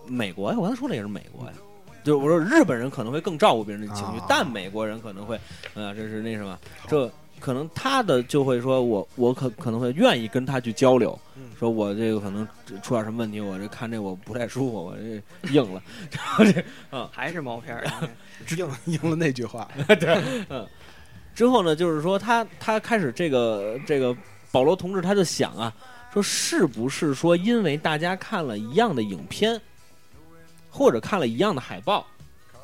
[SPEAKER 2] 美国呀，我刚才说的也是美国呀。就我说日本人可能会更照顾别人的情绪，
[SPEAKER 3] 啊。
[SPEAKER 2] 但美国人可能会，呃，这是那什么，这可能他的就会说我我可可能会愿意跟他去交流，
[SPEAKER 3] 嗯。
[SPEAKER 2] 说我这个可能出点什么问题，我这看这我不太舒服，我这硬了，然后这
[SPEAKER 4] 还是毛片儿，
[SPEAKER 3] 应应了那句话，对，嗯。
[SPEAKER 2] 之后呢，就是说他他开始这个这个保罗同志他就想啊，说是不是说因为大家看了一样的影片，或者看了一样的海报，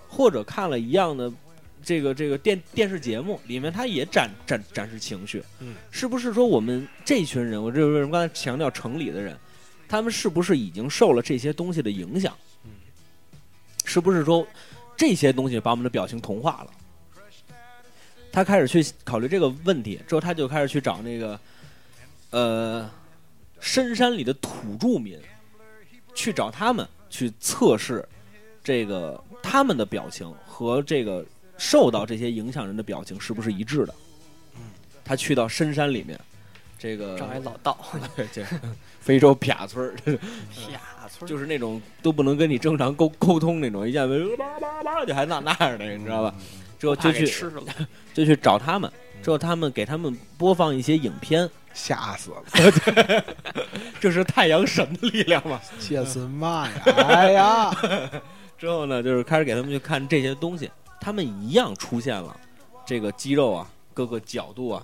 [SPEAKER 2] 或者看了一样的这个这个电电视节目，里面他也展展展示情绪，
[SPEAKER 3] 嗯，
[SPEAKER 2] 是不是说我们这群人，我这为什么刚才强调城里的人，他们是不是已经受了这些东西的影响？
[SPEAKER 3] 嗯，
[SPEAKER 2] 是不是说这些东西把我们的表情同化了？他开始去考虑这个问题之后，他就开始去找那个，呃，深山里的土著民，去找他们去测试这个他们的表情和这个受到这些影响人的表情是不是一致的。他去到深山里面，这个
[SPEAKER 4] 找一老道，
[SPEAKER 2] 对这 非洲撇村儿，
[SPEAKER 4] 撇村
[SPEAKER 2] 就是那种都不能跟你正常沟沟通那种，一见面叭叭叭就还那那样的，你知道吧？之后就去。就去找他们，之后他们给他们播放一些影片，
[SPEAKER 3] 吓死了！
[SPEAKER 2] 这是太阳神的力量吗。
[SPEAKER 3] 切森妈呀！哎呀，
[SPEAKER 2] 之后呢，就是开始给他们去看这些东西，他们一样出现了这个肌肉啊，各个角度啊，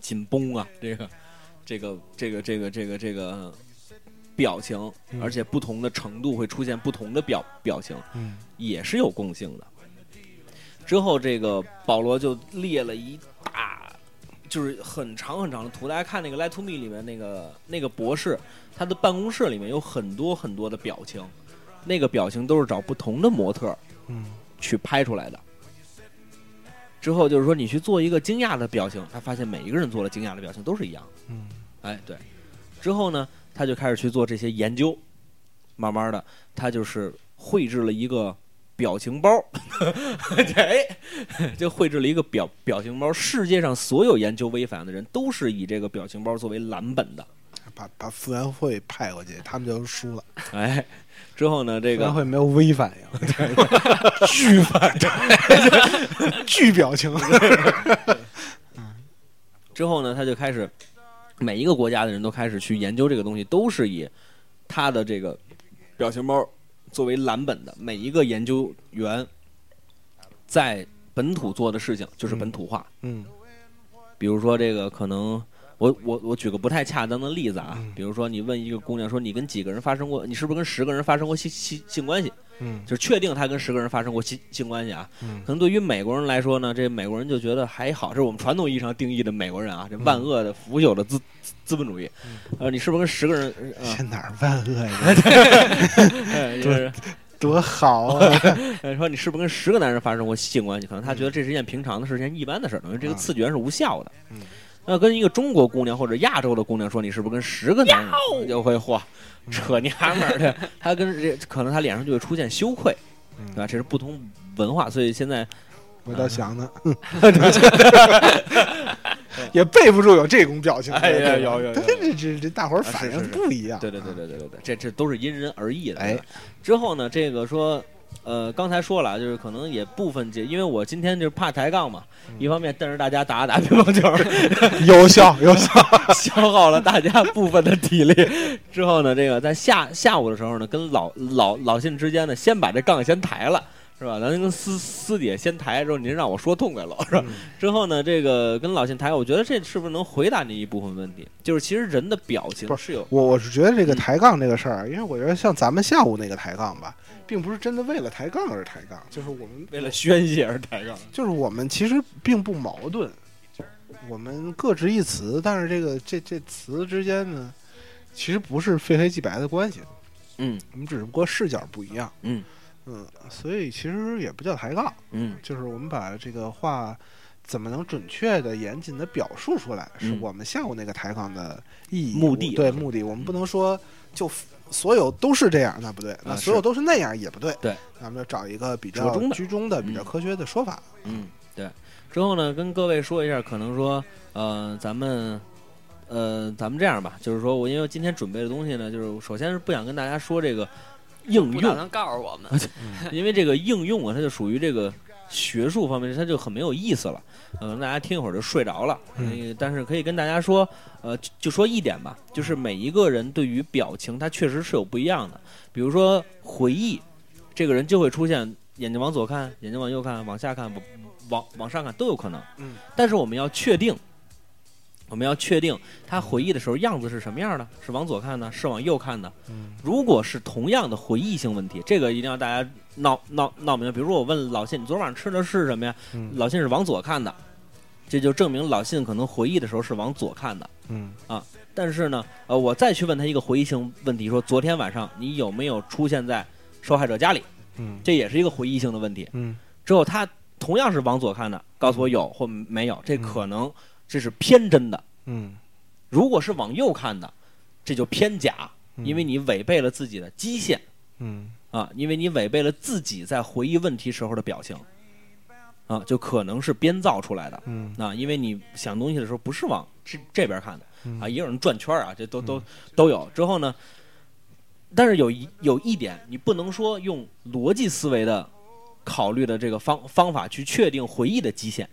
[SPEAKER 2] 紧绷啊，这个这个这个这个这个这个表情，
[SPEAKER 3] 嗯
[SPEAKER 2] 而且不同的程度会出现不同的表表情，
[SPEAKER 3] 嗯
[SPEAKER 2] 也是有共性的。之后，这个保罗就列了一大，就是很长很长的图。大家看那个《Lie to Me》里面那个那个博士，他的办公室里面有很多很多的表情，那个表情都是找不同的模特
[SPEAKER 3] 嗯
[SPEAKER 2] 去拍出来的。之后就是说，你去做一个惊讶的表情，他发现每一个人做了惊讶的表情都是一样的。
[SPEAKER 3] 嗯
[SPEAKER 2] 哎，对，之后呢，他就开始去做这些研究，慢慢的，他就是绘制了一个表情包，哎，就绘制了一个表表情包。世界上所有研究微反应的人都是以这个表情包作为蓝本的。
[SPEAKER 3] 把把傅园慧派过去，他们就输了。
[SPEAKER 2] 哎，之后呢，这个
[SPEAKER 3] 傅园慧没有微反应，巨反应，巨表情。
[SPEAKER 2] 之后呢，他就开始每一个国家的人都开始去研究这个东西，都是以他的这个表情包作为蓝本的。每一个研究员在本土做的事情就是本土化。
[SPEAKER 3] 嗯
[SPEAKER 2] 比如说这个可能。我我我举个不太恰当的例子啊，
[SPEAKER 3] 嗯
[SPEAKER 2] 比如说你问一个姑娘说你跟几个人发生过，你是不是跟十个人发生过性性性关系？
[SPEAKER 3] 嗯
[SPEAKER 2] 就是确定她跟十个人发生过性性关系啊。
[SPEAKER 3] 嗯
[SPEAKER 2] 可能对于美国人来说呢，这美国人就觉得还好，这是我们传统意义上定义的美国人啊，这万恶的腐朽的资资资本主义。呃，你是不是跟十个人？呃
[SPEAKER 3] 这哪儿万恶呀？
[SPEAKER 2] 哎就是
[SPEAKER 3] 多好啊！
[SPEAKER 2] 呃说你是不是跟十个男人发生过性关系？可能他觉得这是一件平常的事，件一般的事儿，等于这个次元是无效的。
[SPEAKER 3] 嗯
[SPEAKER 2] 那跟一个中国姑娘或者亚洲的姑娘说你是不是跟十个男人就会嚯扯娘们儿的，他跟这可能他脸上就会出现羞愧，对吧？这是不同文化，所以现在
[SPEAKER 3] 我倒想呢，也备不住有这种表情。
[SPEAKER 2] 哎呀有有有
[SPEAKER 3] 这这这这大伙儿反应不一样。
[SPEAKER 2] 对对对对对对对，这这都是因人而异的。
[SPEAKER 3] 哎，
[SPEAKER 2] 之后呢，这个说。呃，刚才说了啊，就是可能也部分解，因为我今天就是怕抬杠嘛，
[SPEAKER 3] 嗯
[SPEAKER 2] 一方面瞪着大家打打乒乓球，
[SPEAKER 3] 有效有效。
[SPEAKER 2] 消耗了大家部分的体力。之后呢，这个在下下午的时候呢，跟老老老信之间呢，先把这杠先抬了。是吧？咱跟私私底下先抬，之后您让我说痛快了，是吧？
[SPEAKER 3] 嗯
[SPEAKER 2] 之后呢，这个跟老信抬，我觉得这是不是能回答您一部分问题？就是其实人的表情
[SPEAKER 3] 不
[SPEAKER 2] 是有
[SPEAKER 3] 我我是觉得这个抬杠这个事儿，因为我觉得像咱们下午那个抬杠吧，并不是真的为了抬杠而抬杠，就是我们
[SPEAKER 2] 为了宣泄而抬杠。
[SPEAKER 3] 就是我们其实并不矛盾，我们各执一词，但是这个这这词之间呢，其实不是非黑即白的关系，
[SPEAKER 2] 嗯。
[SPEAKER 3] 我们只不过视角不一样。
[SPEAKER 2] 嗯。
[SPEAKER 3] 嗯，所以其实也不叫抬杠，
[SPEAKER 2] 嗯。
[SPEAKER 3] 就是我们把这个话怎么能准确的、严谨的表述出来，是
[SPEAKER 2] 嗯。
[SPEAKER 3] 我们下午那个抬杠的意义。
[SPEAKER 2] 目的啊。
[SPEAKER 3] 对目的，我们不能说就所有都是这样，那不对；那
[SPEAKER 2] 啊
[SPEAKER 3] 所有都是那样也不对。
[SPEAKER 2] 对，
[SPEAKER 3] 咱们就找一个比较居中的、比较
[SPEAKER 2] 嗯
[SPEAKER 3] 科学的说法。
[SPEAKER 2] 嗯，对。之后呢，跟各位说一下，可能说，呃，咱们，呃，咱们这样吧，就是说我因为今天准备的东西呢，就是首先是不想跟大家说这个应用，
[SPEAKER 4] 不打算告诉我们，
[SPEAKER 2] 因为这个应用啊，它就属于这个学术方面，它就很没有意思了。可能大家听一会儿就睡着了。
[SPEAKER 3] 嗯
[SPEAKER 2] 呃但是可以跟大家说，呃，就就说一点吧，就是每一个人对于表情，他确实是有不一样的。比如说回忆，这个人就会出现眼睛往左看，眼睛往右看，往下看，往往往上看都有可能。
[SPEAKER 3] 嗯，
[SPEAKER 2] 但是我们要确定。我们要确定他回忆的时候样子是什么样的，是往左看的，是往右看的。
[SPEAKER 3] 嗯
[SPEAKER 2] 如果是同样的回忆性问题，这个一定要大家闹闹闹明白。比如说，我问老信，你昨晚上吃的是什么呀？
[SPEAKER 3] 嗯
[SPEAKER 2] 老信是往左看的，这就证明老信可能回忆的时候是往左看的。
[SPEAKER 3] 嗯
[SPEAKER 2] 但是呢，呃，我再去问他一个回忆性问题，说昨天晚上你有没有出现在受害者家里？
[SPEAKER 3] 嗯
[SPEAKER 2] 这也是一个回忆性的问题。
[SPEAKER 3] 嗯
[SPEAKER 2] 之后他同样是往左看的，告诉我有或没有，这可能这是偏真的。
[SPEAKER 3] 嗯，
[SPEAKER 2] 如果是往右看的，这就偏假，
[SPEAKER 3] 嗯
[SPEAKER 2] 因为你违背了自己的基线。
[SPEAKER 3] 嗯
[SPEAKER 2] 啊，因为你违背了自己在回忆问题时候的表情，啊，就可能是编造出来的。
[SPEAKER 3] 嗯
[SPEAKER 2] 啊，因为你想东西的时候不是往这这边看的
[SPEAKER 3] 嗯
[SPEAKER 2] 啊，也有人转圈啊，这都都都有。之后呢，但是有一有一点，你不能说用逻辑思维的考虑的这个方方法去确定回忆的基线。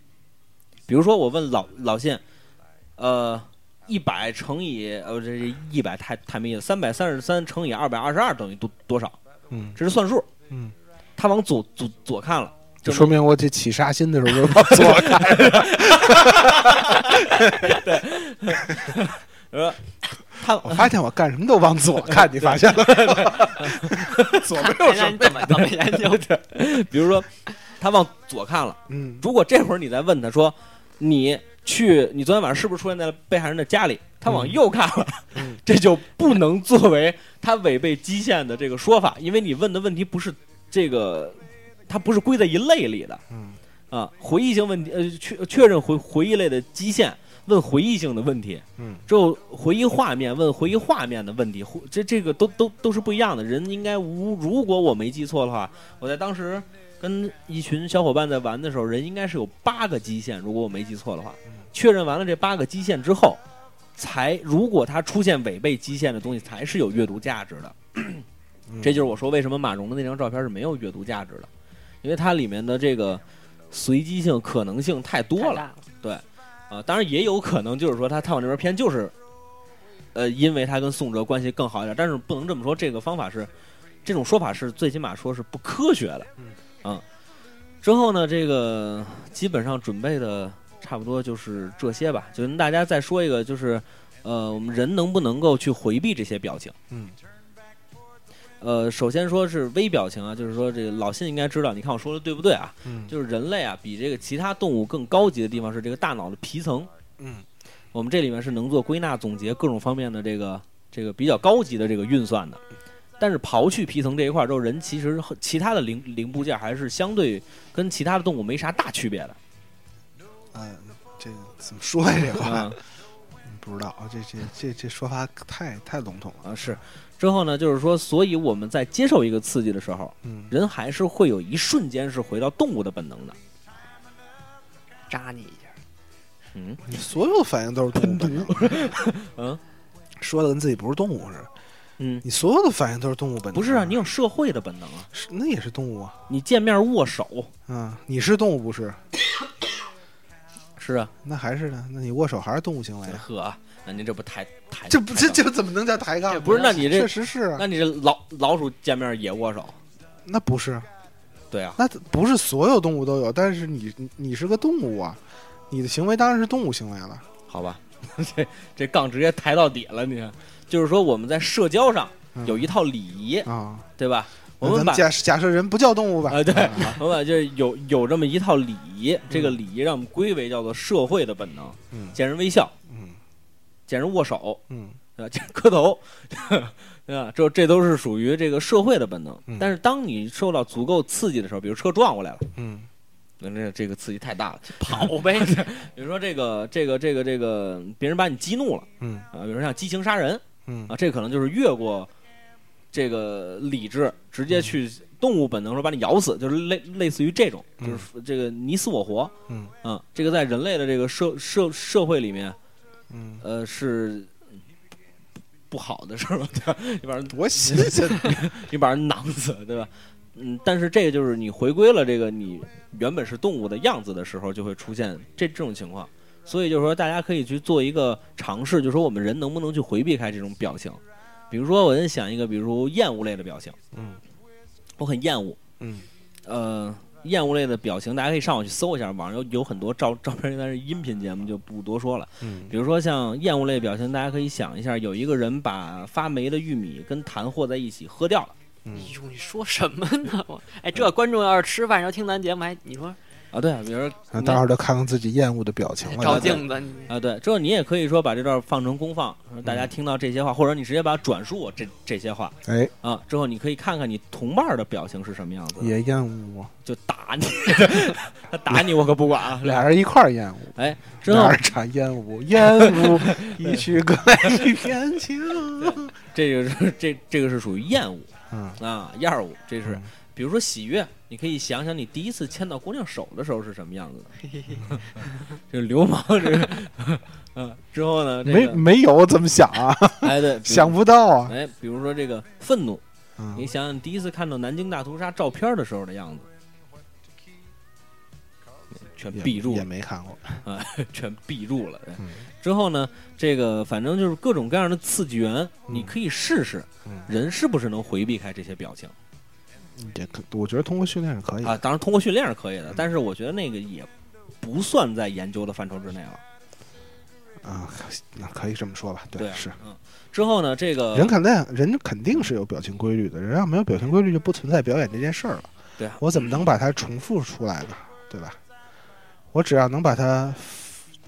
[SPEAKER 2] 比如说，我问老老信，呃，一百乘以呃这这一百太太没意思，三百三十三乘以二百二十二等于多多少？
[SPEAKER 3] 嗯
[SPEAKER 2] 这是算数。
[SPEAKER 3] 嗯，
[SPEAKER 2] 他往左左左看了，
[SPEAKER 3] 就说明我这起杀心的时候就是往 左看。
[SPEAKER 2] 呃，他
[SPEAKER 3] 我发现我干什么都往左看，你发现了吗？左没有 什么。
[SPEAKER 4] 看怎么怎么研究的。
[SPEAKER 2] 比如说他往左看了，
[SPEAKER 3] 嗯
[SPEAKER 2] 如果这会儿你再问他说，你去你昨天晚上是不是出现在了被害人的家里？他往右看了，
[SPEAKER 3] 嗯
[SPEAKER 2] 这就不能作为他违背基线的这个说法，因为你问的问题不是这个，它不是归在一类里的。
[SPEAKER 3] 嗯
[SPEAKER 2] 啊，回忆性问题，呃，确确认回回忆类的基线问回忆性的问题，
[SPEAKER 3] 嗯
[SPEAKER 2] 只有回忆画面问回忆画面的问题，回这这个都都都是不一样的。人应该无，如果我没记错的话，我在当时跟一群小伙伴在玩的时候，人应该是有八个基线，如果我没记错的话。确认完了这八个基线之后，才如果它出现违背基线的东西，才是有阅读价值的。
[SPEAKER 3] 嗯
[SPEAKER 2] 这就是我说为什么马蓉的那张照片是没有阅读价值的，因为它里面的这个随机性、可能性太多了。
[SPEAKER 4] 太大了
[SPEAKER 2] 啊，当然也有可能就是说他探访这边偏就是，呃，因为他跟宋哲关系更好一点，但是不能这么说，这个方法是，这种说法是最起码说是不科学的，
[SPEAKER 3] 嗯
[SPEAKER 2] 之后呢，这个基本上准备的差不多就是这些吧，就跟大家再说一个，就是呃，我们人能不能够去回避这些表情？
[SPEAKER 3] 嗯
[SPEAKER 2] 呃，首先说是微表情啊，就是说这个老信应该知道，你看我说的对不对啊？
[SPEAKER 3] 嗯
[SPEAKER 2] 就是人类啊，比这个其他动物更高级的地方是这个大脑的皮层。
[SPEAKER 3] 嗯
[SPEAKER 2] 我们这里面是能做归纳总结各种方面的这个这个比较高级的这个运算的。但是刨去皮层这一块之后，人其实和其他的零零部件还是相对跟其他的动物没啥大区别的
[SPEAKER 3] 嗯，这怎么说呀？这话
[SPEAKER 2] 啊
[SPEAKER 3] 不知道啊，这这这这说法太太笼统了。
[SPEAKER 2] 啊是。之后呢，就是说，所以我们在接受一个刺激的时候，
[SPEAKER 3] 嗯
[SPEAKER 2] 人还是会有一瞬间是回到动物的本能的。
[SPEAKER 4] 扎你一下，
[SPEAKER 2] 嗯
[SPEAKER 3] 你所有的反应都是动物本能，
[SPEAKER 2] 嗯
[SPEAKER 3] 说的跟自己不是动物似的。
[SPEAKER 2] 嗯，
[SPEAKER 3] 你所有的反应都是动物本能。
[SPEAKER 2] 不是啊，你有社会的本能啊。
[SPEAKER 3] 是那也是动物啊。
[SPEAKER 2] 你见面握手
[SPEAKER 3] 嗯，你是动物不是？
[SPEAKER 2] 是啊，
[SPEAKER 3] 那还是呢？那你握手还是动物行为啊？
[SPEAKER 2] 呵，那您这不抬抬
[SPEAKER 3] 这不这这怎么能叫抬杠呢？
[SPEAKER 2] 不是那你这
[SPEAKER 3] 确实是啊，
[SPEAKER 2] 那你这老老鼠见面也握手？
[SPEAKER 3] 那不是，
[SPEAKER 2] 对啊，
[SPEAKER 3] 那不是所有动物都有，但是你你你是个动物啊，你的行为当然是动物行为了。
[SPEAKER 2] 好吧，这这杠直接抬到底了，你看，就是说我们在社交上
[SPEAKER 3] 嗯
[SPEAKER 2] 有一套礼仪，
[SPEAKER 3] 啊，
[SPEAKER 2] 对吧？我们把
[SPEAKER 3] 假假设人不叫动物吧？
[SPEAKER 2] 啊对
[SPEAKER 3] 啊
[SPEAKER 2] 我们把就是有有这么一套礼仪，这个礼仪让我们归为叫做社会的本能，
[SPEAKER 3] 嗯
[SPEAKER 2] 见人微笑，
[SPEAKER 3] 嗯
[SPEAKER 2] 见人握手，
[SPEAKER 3] 嗯
[SPEAKER 2] 对吧？见人磕头，对吧？这这都是属于这个社会的本能
[SPEAKER 3] 嗯。
[SPEAKER 2] 但是当你受到足够刺激的时候，比如车撞过来了，
[SPEAKER 3] 嗯
[SPEAKER 2] 那这这个刺激太大了。
[SPEAKER 4] 跑呗，
[SPEAKER 2] 比如说这个这个这个这个别人把你激怒了
[SPEAKER 3] 嗯
[SPEAKER 2] 啊，比如说像激情杀人
[SPEAKER 3] 嗯
[SPEAKER 2] 啊，这可能就是越过这个理智，直接去动物本能说把你咬死，就是类类似于这种，
[SPEAKER 3] 嗯
[SPEAKER 2] 就是这个你死我活
[SPEAKER 3] 嗯
[SPEAKER 2] 啊。这个在人类的这个社社社会里面，
[SPEAKER 3] 嗯，
[SPEAKER 2] 呃是不好的，是吧？对吧？你把人
[SPEAKER 3] 多新鲜！
[SPEAKER 2] 你把人囊死，对吧？嗯，但是这个就是你回归了这个你原本是动物的样子的时候，就会出现这这种情况。所以就是说，大家可以去做一个尝试，就是说我们人能不能去回避开这种表情。比如说，我先想一个，比如厌恶类的表情，
[SPEAKER 3] 嗯
[SPEAKER 2] 我很厌恶，
[SPEAKER 3] 嗯
[SPEAKER 2] 呃，厌恶类的表情，大家可以上网去搜一下，网上有有很多照照片，但是音频节目就不多说了。
[SPEAKER 3] 嗯
[SPEAKER 2] 比如说像厌恶类表情，大家可以想一下，有一个人把发霉的玉米跟痰和在一起喝掉了。
[SPEAKER 3] 嗯
[SPEAKER 4] 哎呦，你说什么呢？我哎，这观众要是吃饭时候听咱节目，还你说
[SPEAKER 2] 啊，对啊，比如说
[SPEAKER 3] 那待会儿就看看自己厌恶的表情了。
[SPEAKER 4] 照镜子，
[SPEAKER 2] 啊，对，之后你也可以说把这段放成公放，大家听到这些话，或者你直接把转述我这这些话
[SPEAKER 3] 哎，
[SPEAKER 2] 啊，之后你可以看看你同伴的表情是什么样子，
[SPEAKER 3] 也厌恶啊，
[SPEAKER 2] 就打你，他打你我可不管啊。
[SPEAKER 3] 俩人一块儿厌恶，
[SPEAKER 2] 哎，之后
[SPEAKER 3] 俩人唱厌恶厌恶，一曲歌来一片情。
[SPEAKER 2] 这个是这这个是属于厌恶
[SPEAKER 3] 嗯，
[SPEAKER 2] 啊，厌恶，这是
[SPEAKER 3] 嗯
[SPEAKER 2] 比如说喜悦，你可以想想你第一次牵到姑娘手的时候是什么样子的，这个流氓这个，嗯，之后呢，这
[SPEAKER 3] 没
[SPEAKER 2] 个
[SPEAKER 3] 没有怎么想啊？
[SPEAKER 2] 哎对，
[SPEAKER 3] 想不到啊。
[SPEAKER 2] 哎，比如说这个愤怒。你
[SPEAKER 3] 嗯
[SPEAKER 2] 想想，第一次看到南京大屠杀照片的时候的样子，全
[SPEAKER 3] 也
[SPEAKER 2] 闭住了，
[SPEAKER 3] 也没看过 啊。
[SPEAKER 2] 全闭住了。
[SPEAKER 3] 嗯
[SPEAKER 2] 之后呢，这个反正就是各种各样的刺激源，你可以试试，
[SPEAKER 3] 嗯，
[SPEAKER 2] 人是不是能回避开这些表情
[SPEAKER 3] 也可，我觉得通过训练是可以的。
[SPEAKER 2] 啊？当然，通过训练是可以的，但是我觉得那个也不算在研究的范畴之内了。
[SPEAKER 3] 啊，那可以这么说吧。
[SPEAKER 2] 对啊，
[SPEAKER 3] 是。
[SPEAKER 2] 嗯。之后呢，这个
[SPEAKER 3] 人肯定人肯定是有表情规律的，人要没有表情规律，就不存在表演这件事儿了。
[SPEAKER 2] 对啊，
[SPEAKER 3] 我怎么能把它重复出来呢？对吧？我只要能把它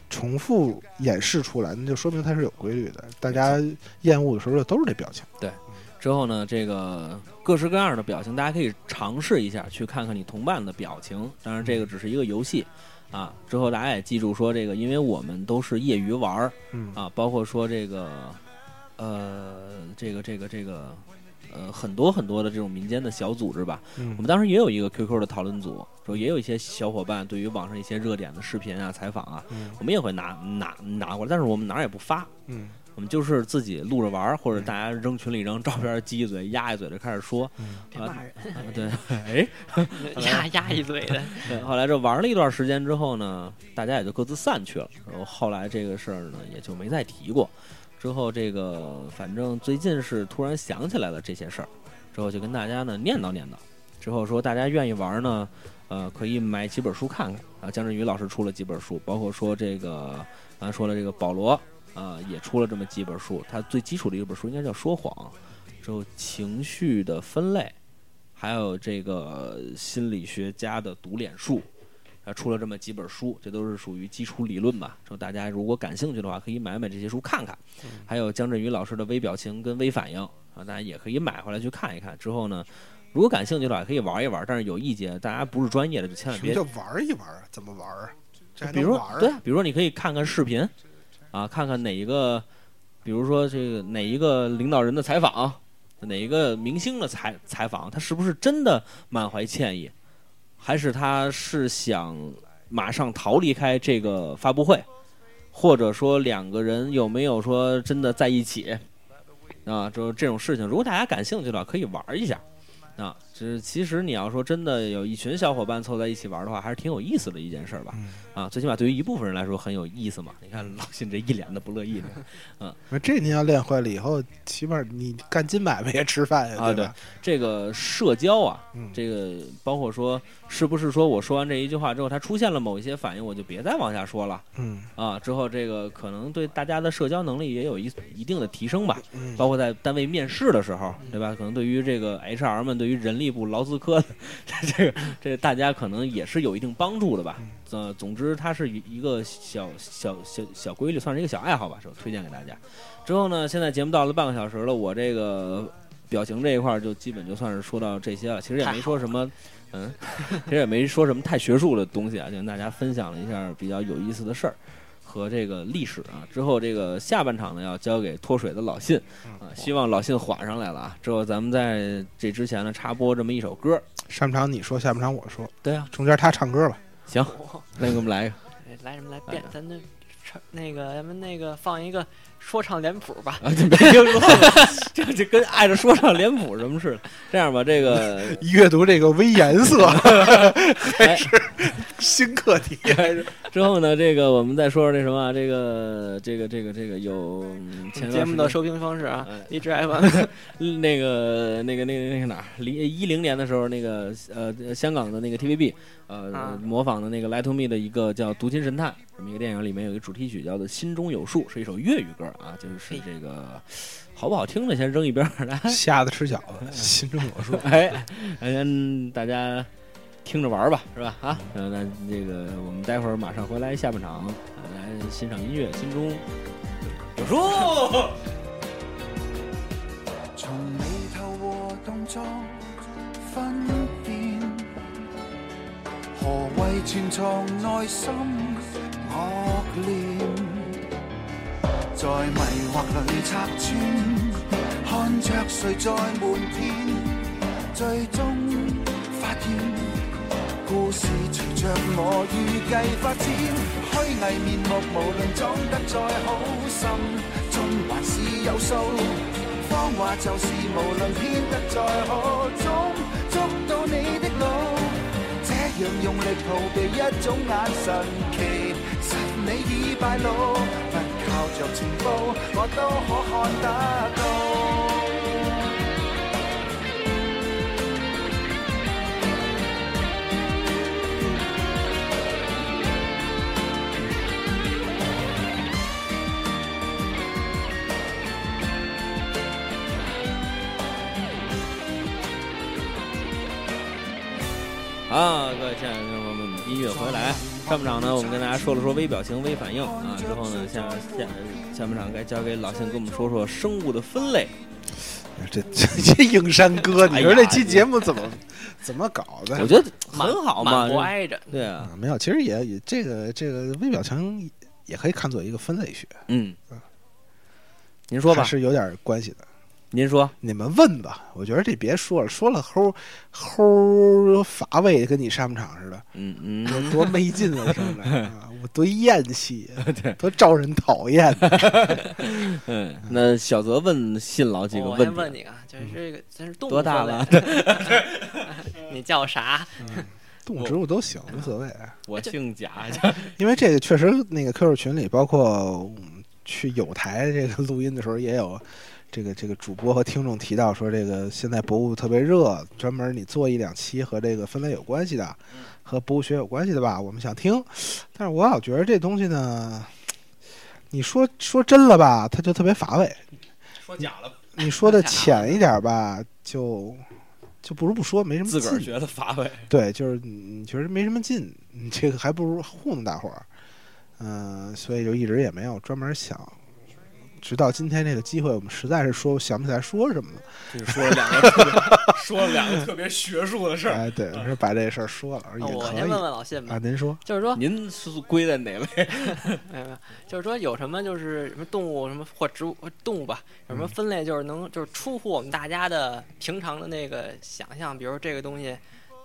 [SPEAKER 3] 重复演示出来，那就说明它是有规律的。大家厌恶的时候就都是这表情。
[SPEAKER 2] 对之后呢，这个各式各样的表情，大家可以尝试一下，去看看你同伴的表情。当然，这个只是一个游戏啊。之后大家也记住说，这个因为我们都是业余玩儿
[SPEAKER 3] 嗯
[SPEAKER 2] 啊，包括说这个呃，这个这个这个呃，很多很多的这种民间的小组织吧。
[SPEAKER 3] 嗯
[SPEAKER 2] 我们当时也有一个 QQ 的讨论组，说也有一些小伙伴对于网上一些热点的视频啊、采访啊，
[SPEAKER 3] 嗯
[SPEAKER 2] 我们也会拿拿拿过来，但是我们哪儿也不发。
[SPEAKER 3] 嗯
[SPEAKER 2] 我们就是自己录着玩儿，或者大家扔群里扔照片，叽一嘴、压一嘴就开始说。
[SPEAKER 4] 骂人，
[SPEAKER 2] 啊 对，哎，
[SPEAKER 4] 压压一嘴的。
[SPEAKER 2] 对，后来这玩了一段时间之后呢，大家也就各自散去了。然后后来这个事儿呢，也就没再提过。之后这个反正最近是突然想起来了这些事儿，之后就跟大家呢念叨念叨。之后说大家愿意玩呢，呃，可以买几本书看看啊。姜振宇老师出了几本书，包括说这个刚才说了这个保罗啊、也出了这么几本书。他最基础的一本书应该叫《说谎》，之后情绪的分类，还有这个心理学家的读脸术。啊，出了这么几本书，这都是属于基础理论吧。说大家如果感兴趣的话，可以买买这些书看看。还有姜振宇老师的微表情跟微反应啊，大家也可以买回来去看一看。之后呢，如果感兴趣的话，可以玩一玩。但是有意见，大家不是专业的就千万别
[SPEAKER 3] 什么叫玩一玩啊？怎么玩啊？这
[SPEAKER 2] 比如对啊，比如说你可以看看视频，啊，看看哪一个，比如说这个哪一个领导人的采访，哪一个明星的采采访，他是不是真的满怀歉意，还是他是想马上逃离开这个发布会，或者说两个人有没有说真的在一起，啊，就这种事情，如果大家感兴趣的话，可以玩一下。啊，就是其实你要说真的有一群小伙伴凑在一起玩的话，还是挺有意思的一件事儿吧。
[SPEAKER 3] 嗯
[SPEAKER 2] 啊，最起码对于一部分人来说很有意思嘛。你看老信这一脸的不乐意嗯
[SPEAKER 3] 那这您要练坏了以后，起码你干金买卖也吃饭呀，
[SPEAKER 2] 啊，
[SPEAKER 3] 对？
[SPEAKER 2] 这个社交啊，
[SPEAKER 3] 嗯，
[SPEAKER 2] 这个包括说是不是说我说完这一句话之后，他出现了某一些反应，我就别再往下说了
[SPEAKER 3] 嗯
[SPEAKER 2] 啊。之后这个可能对大家的社交能力也有一一定的提升吧。
[SPEAKER 3] 嗯，
[SPEAKER 2] 包括在单位面试的时候，对吧？可能对于这个 HR 们，对于人力部劳资科的 这个这大家可能也是有一定帮助的吧。呃，总之它是一一个小小小小规律，算是一个小爱好吧，就推荐给大家。之后呢，现在节目到了半个小时了，我这个表情这一块就基本就算是说到这些了。其实也没说什么，嗯，其实也没说什么太学术的东西啊，就跟大家分享了一下比较有意思的事儿。和这个历史啊，之后这个下半场呢要交给脱水的老信啊，希望老信缓上来了啊。之后咱们在这之前呢插播这么一首歌，
[SPEAKER 3] 上半场你说，下半场我说，
[SPEAKER 2] 对啊，
[SPEAKER 3] 中间他唱歌吧。
[SPEAKER 2] 行，那给我们来一个。
[SPEAKER 4] 哎来什么来变？咱那唱那个咱们那个放一个说唱脸谱吧。
[SPEAKER 2] 啊，就没听说过，这就跟爱着说唱脸谱什么似的。这样吧，这个
[SPEAKER 3] 阅读这个微颜色
[SPEAKER 2] 还是
[SPEAKER 3] 新课题，还是
[SPEAKER 2] 之后呢，这个我们再说说那什么啊，这个这个这个这个有
[SPEAKER 4] 节目的收听方式啊
[SPEAKER 2] 哎，
[SPEAKER 4] 荔枝 FM
[SPEAKER 2] 那个那个那个那个哪儿，零一零年的时候，那个呃香港的那个 TVB 呃、
[SPEAKER 4] 啊
[SPEAKER 2] 模仿的那个《Lie to Me》的一个叫《读心神探》这么一个电影，里面有一个主题曲叫做《心中有数》，是一首粤语歌啊，就是这个好不好听的先扔一边儿来。
[SPEAKER 3] 瞎子吃饺子，心中有数。
[SPEAKER 2] 哎，先大家听着玩儿吧，是吧？啊，呃那这个我们待会儿马上回来下半场，呃来欣赏音乐，心中有数。
[SPEAKER 1] 潜藏内心恶念在迷惑里拆穿看着谁在瞒骗最终发现故事随着我预计发展虚伪面目无论装得再好心中还是有数谎话就是无论编得再可捉捉到你的让用力逃避一种眼神，其实你已败露。不靠着情报，我都可看得到。
[SPEAKER 2] 音乐回来。上半场呢，我们跟大家说了说微表情、微反应啊，之后呢，下下下半场该交给老信跟我们说说生物的分类。
[SPEAKER 3] 这这 这硬山哥，你说这期节目怎么怎么搞的？
[SPEAKER 2] 我觉得很好嘛
[SPEAKER 4] 挨着。
[SPEAKER 2] 对啊，
[SPEAKER 3] 啊，没有，其实也也这个这个微表情也可以看作一个分类学，
[SPEAKER 2] 嗯，您说吧，
[SPEAKER 3] 是有点关系的。
[SPEAKER 2] 您说，
[SPEAKER 3] 你们问吧，我觉得这别说了，说了齁齁乏味，跟你上场似的，
[SPEAKER 2] 嗯嗯，
[SPEAKER 3] 多多没劲 啊，我多厌气啊，
[SPEAKER 2] 对，
[SPEAKER 3] 多招人讨厌。
[SPEAKER 2] 嗯，那小泽问信老几个问题，
[SPEAKER 4] 先问你啊，就是这个，咱是动物
[SPEAKER 2] 多大了？
[SPEAKER 4] 你叫啥？
[SPEAKER 3] 动物植物都行，无所谓。
[SPEAKER 2] 我姓贾，
[SPEAKER 3] 因为这个确实，那个 QQ 群里，包括去有台这个录音的时候，也有这个这个主播和听众提到说，这个现在博物特别热，专门你做一两期和这个分类有关系的，和博物学有关系的吧，我们想听。但是我老觉得这东西呢，你说说真了吧，它就特别乏味；
[SPEAKER 2] 说假了，
[SPEAKER 3] 你说的 浅一点吧，就就不如不说，没什么劲。
[SPEAKER 2] 自个儿觉得乏味，
[SPEAKER 3] 对，就是你你觉得没什么劲，你这个还不如糊弄大伙儿，嗯、所以就一直也没有专门想，直到今天这个机会，我们实在是说想不起来说什么了，
[SPEAKER 2] 就是说了两个特别，说了两个特别学术的事儿。
[SPEAKER 3] 哎，对，我说把这事儿说了，也
[SPEAKER 4] 哦我
[SPEAKER 3] 可以
[SPEAKER 4] 先问问老信吧
[SPEAKER 3] 啊，，您说，
[SPEAKER 4] 就是说，
[SPEAKER 2] 您是归在哪类？
[SPEAKER 4] 没有没有，就是说有什么就是什么动物什么或植物动物吧，有什么分类就是能就是出乎我们大家的平常的那个想象，比如说这个东西，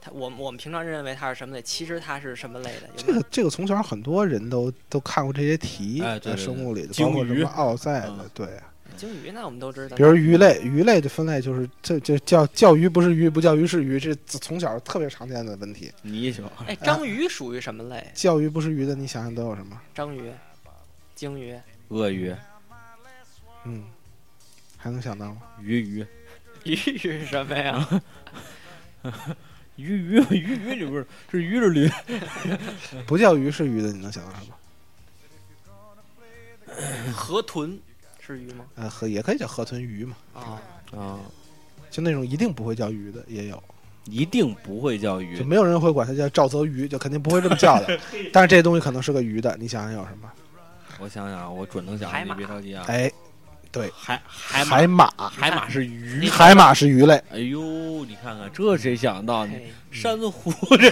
[SPEAKER 4] 它我们我们平常认为它是什么类，其实它是什么类的？有没有
[SPEAKER 3] 这个这个从小很多人都都看过这些题，在
[SPEAKER 2] 哎对对对
[SPEAKER 3] 生物里的，
[SPEAKER 2] 鲸鱼
[SPEAKER 3] 包括什么奥赛的
[SPEAKER 2] 嗯，
[SPEAKER 3] 对。
[SPEAKER 4] 鲸鱼那我们都知道，
[SPEAKER 3] 比如鱼类，鱼类的分类就是这这叫叫鱼不是鱼，不叫鱼是鱼，这从小特别常见的问题。
[SPEAKER 2] 泥鳅，
[SPEAKER 4] 哎，章鱼属于什么类？
[SPEAKER 3] 叫鱼不是鱼的，你想想都有什么？
[SPEAKER 4] 章鱼、鲸鱼、
[SPEAKER 2] 鳄鱼，
[SPEAKER 3] 嗯，还能想到吗？
[SPEAKER 2] 鱼鱼，
[SPEAKER 4] 鱼是什么呀？
[SPEAKER 2] 鱼鱼鱼鱼，这不是是鱼是驴？
[SPEAKER 3] 不叫鱼是鱼的，你能想到什么？
[SPEAKER 4] 河豚是鱼吗？
[SPEAKER 3] 呃，河也可以叫河豚鱼嘛，
[SPEAKER 4] 啊，
[SPEAKER 2] 啊，
[SPEAKER 3] 就那种一定不会叫鱼的也有，
[SPEAKER 2] 一定不会叫
[SPEAKER 3] 就
[SPEAKER 2] 鱼。
[SPEAKER 3] 没有人会管它叫沼泽鱼，就肯定不会这么叫的。但是这东西可能是个鱼的，你想想有什么？
[SPEAKER 2] 我想想啊，我准能想别着急啊。
[SPEAKER 3] 哎，
[SPEAKER 2] 海海
[SPEAKER 3] 海
[SPEAKER 2] 马，
[SPEAKER 3] 马，
[SPEAKER 2] 海马是鱼。
[SPEAKER 3] 海马是鱼类，
[SPEAKER 2] 哎呦，你看看这谁想到？你
[SPEAKER 4] 嘿
[SPEAKER 2] 珊瑚这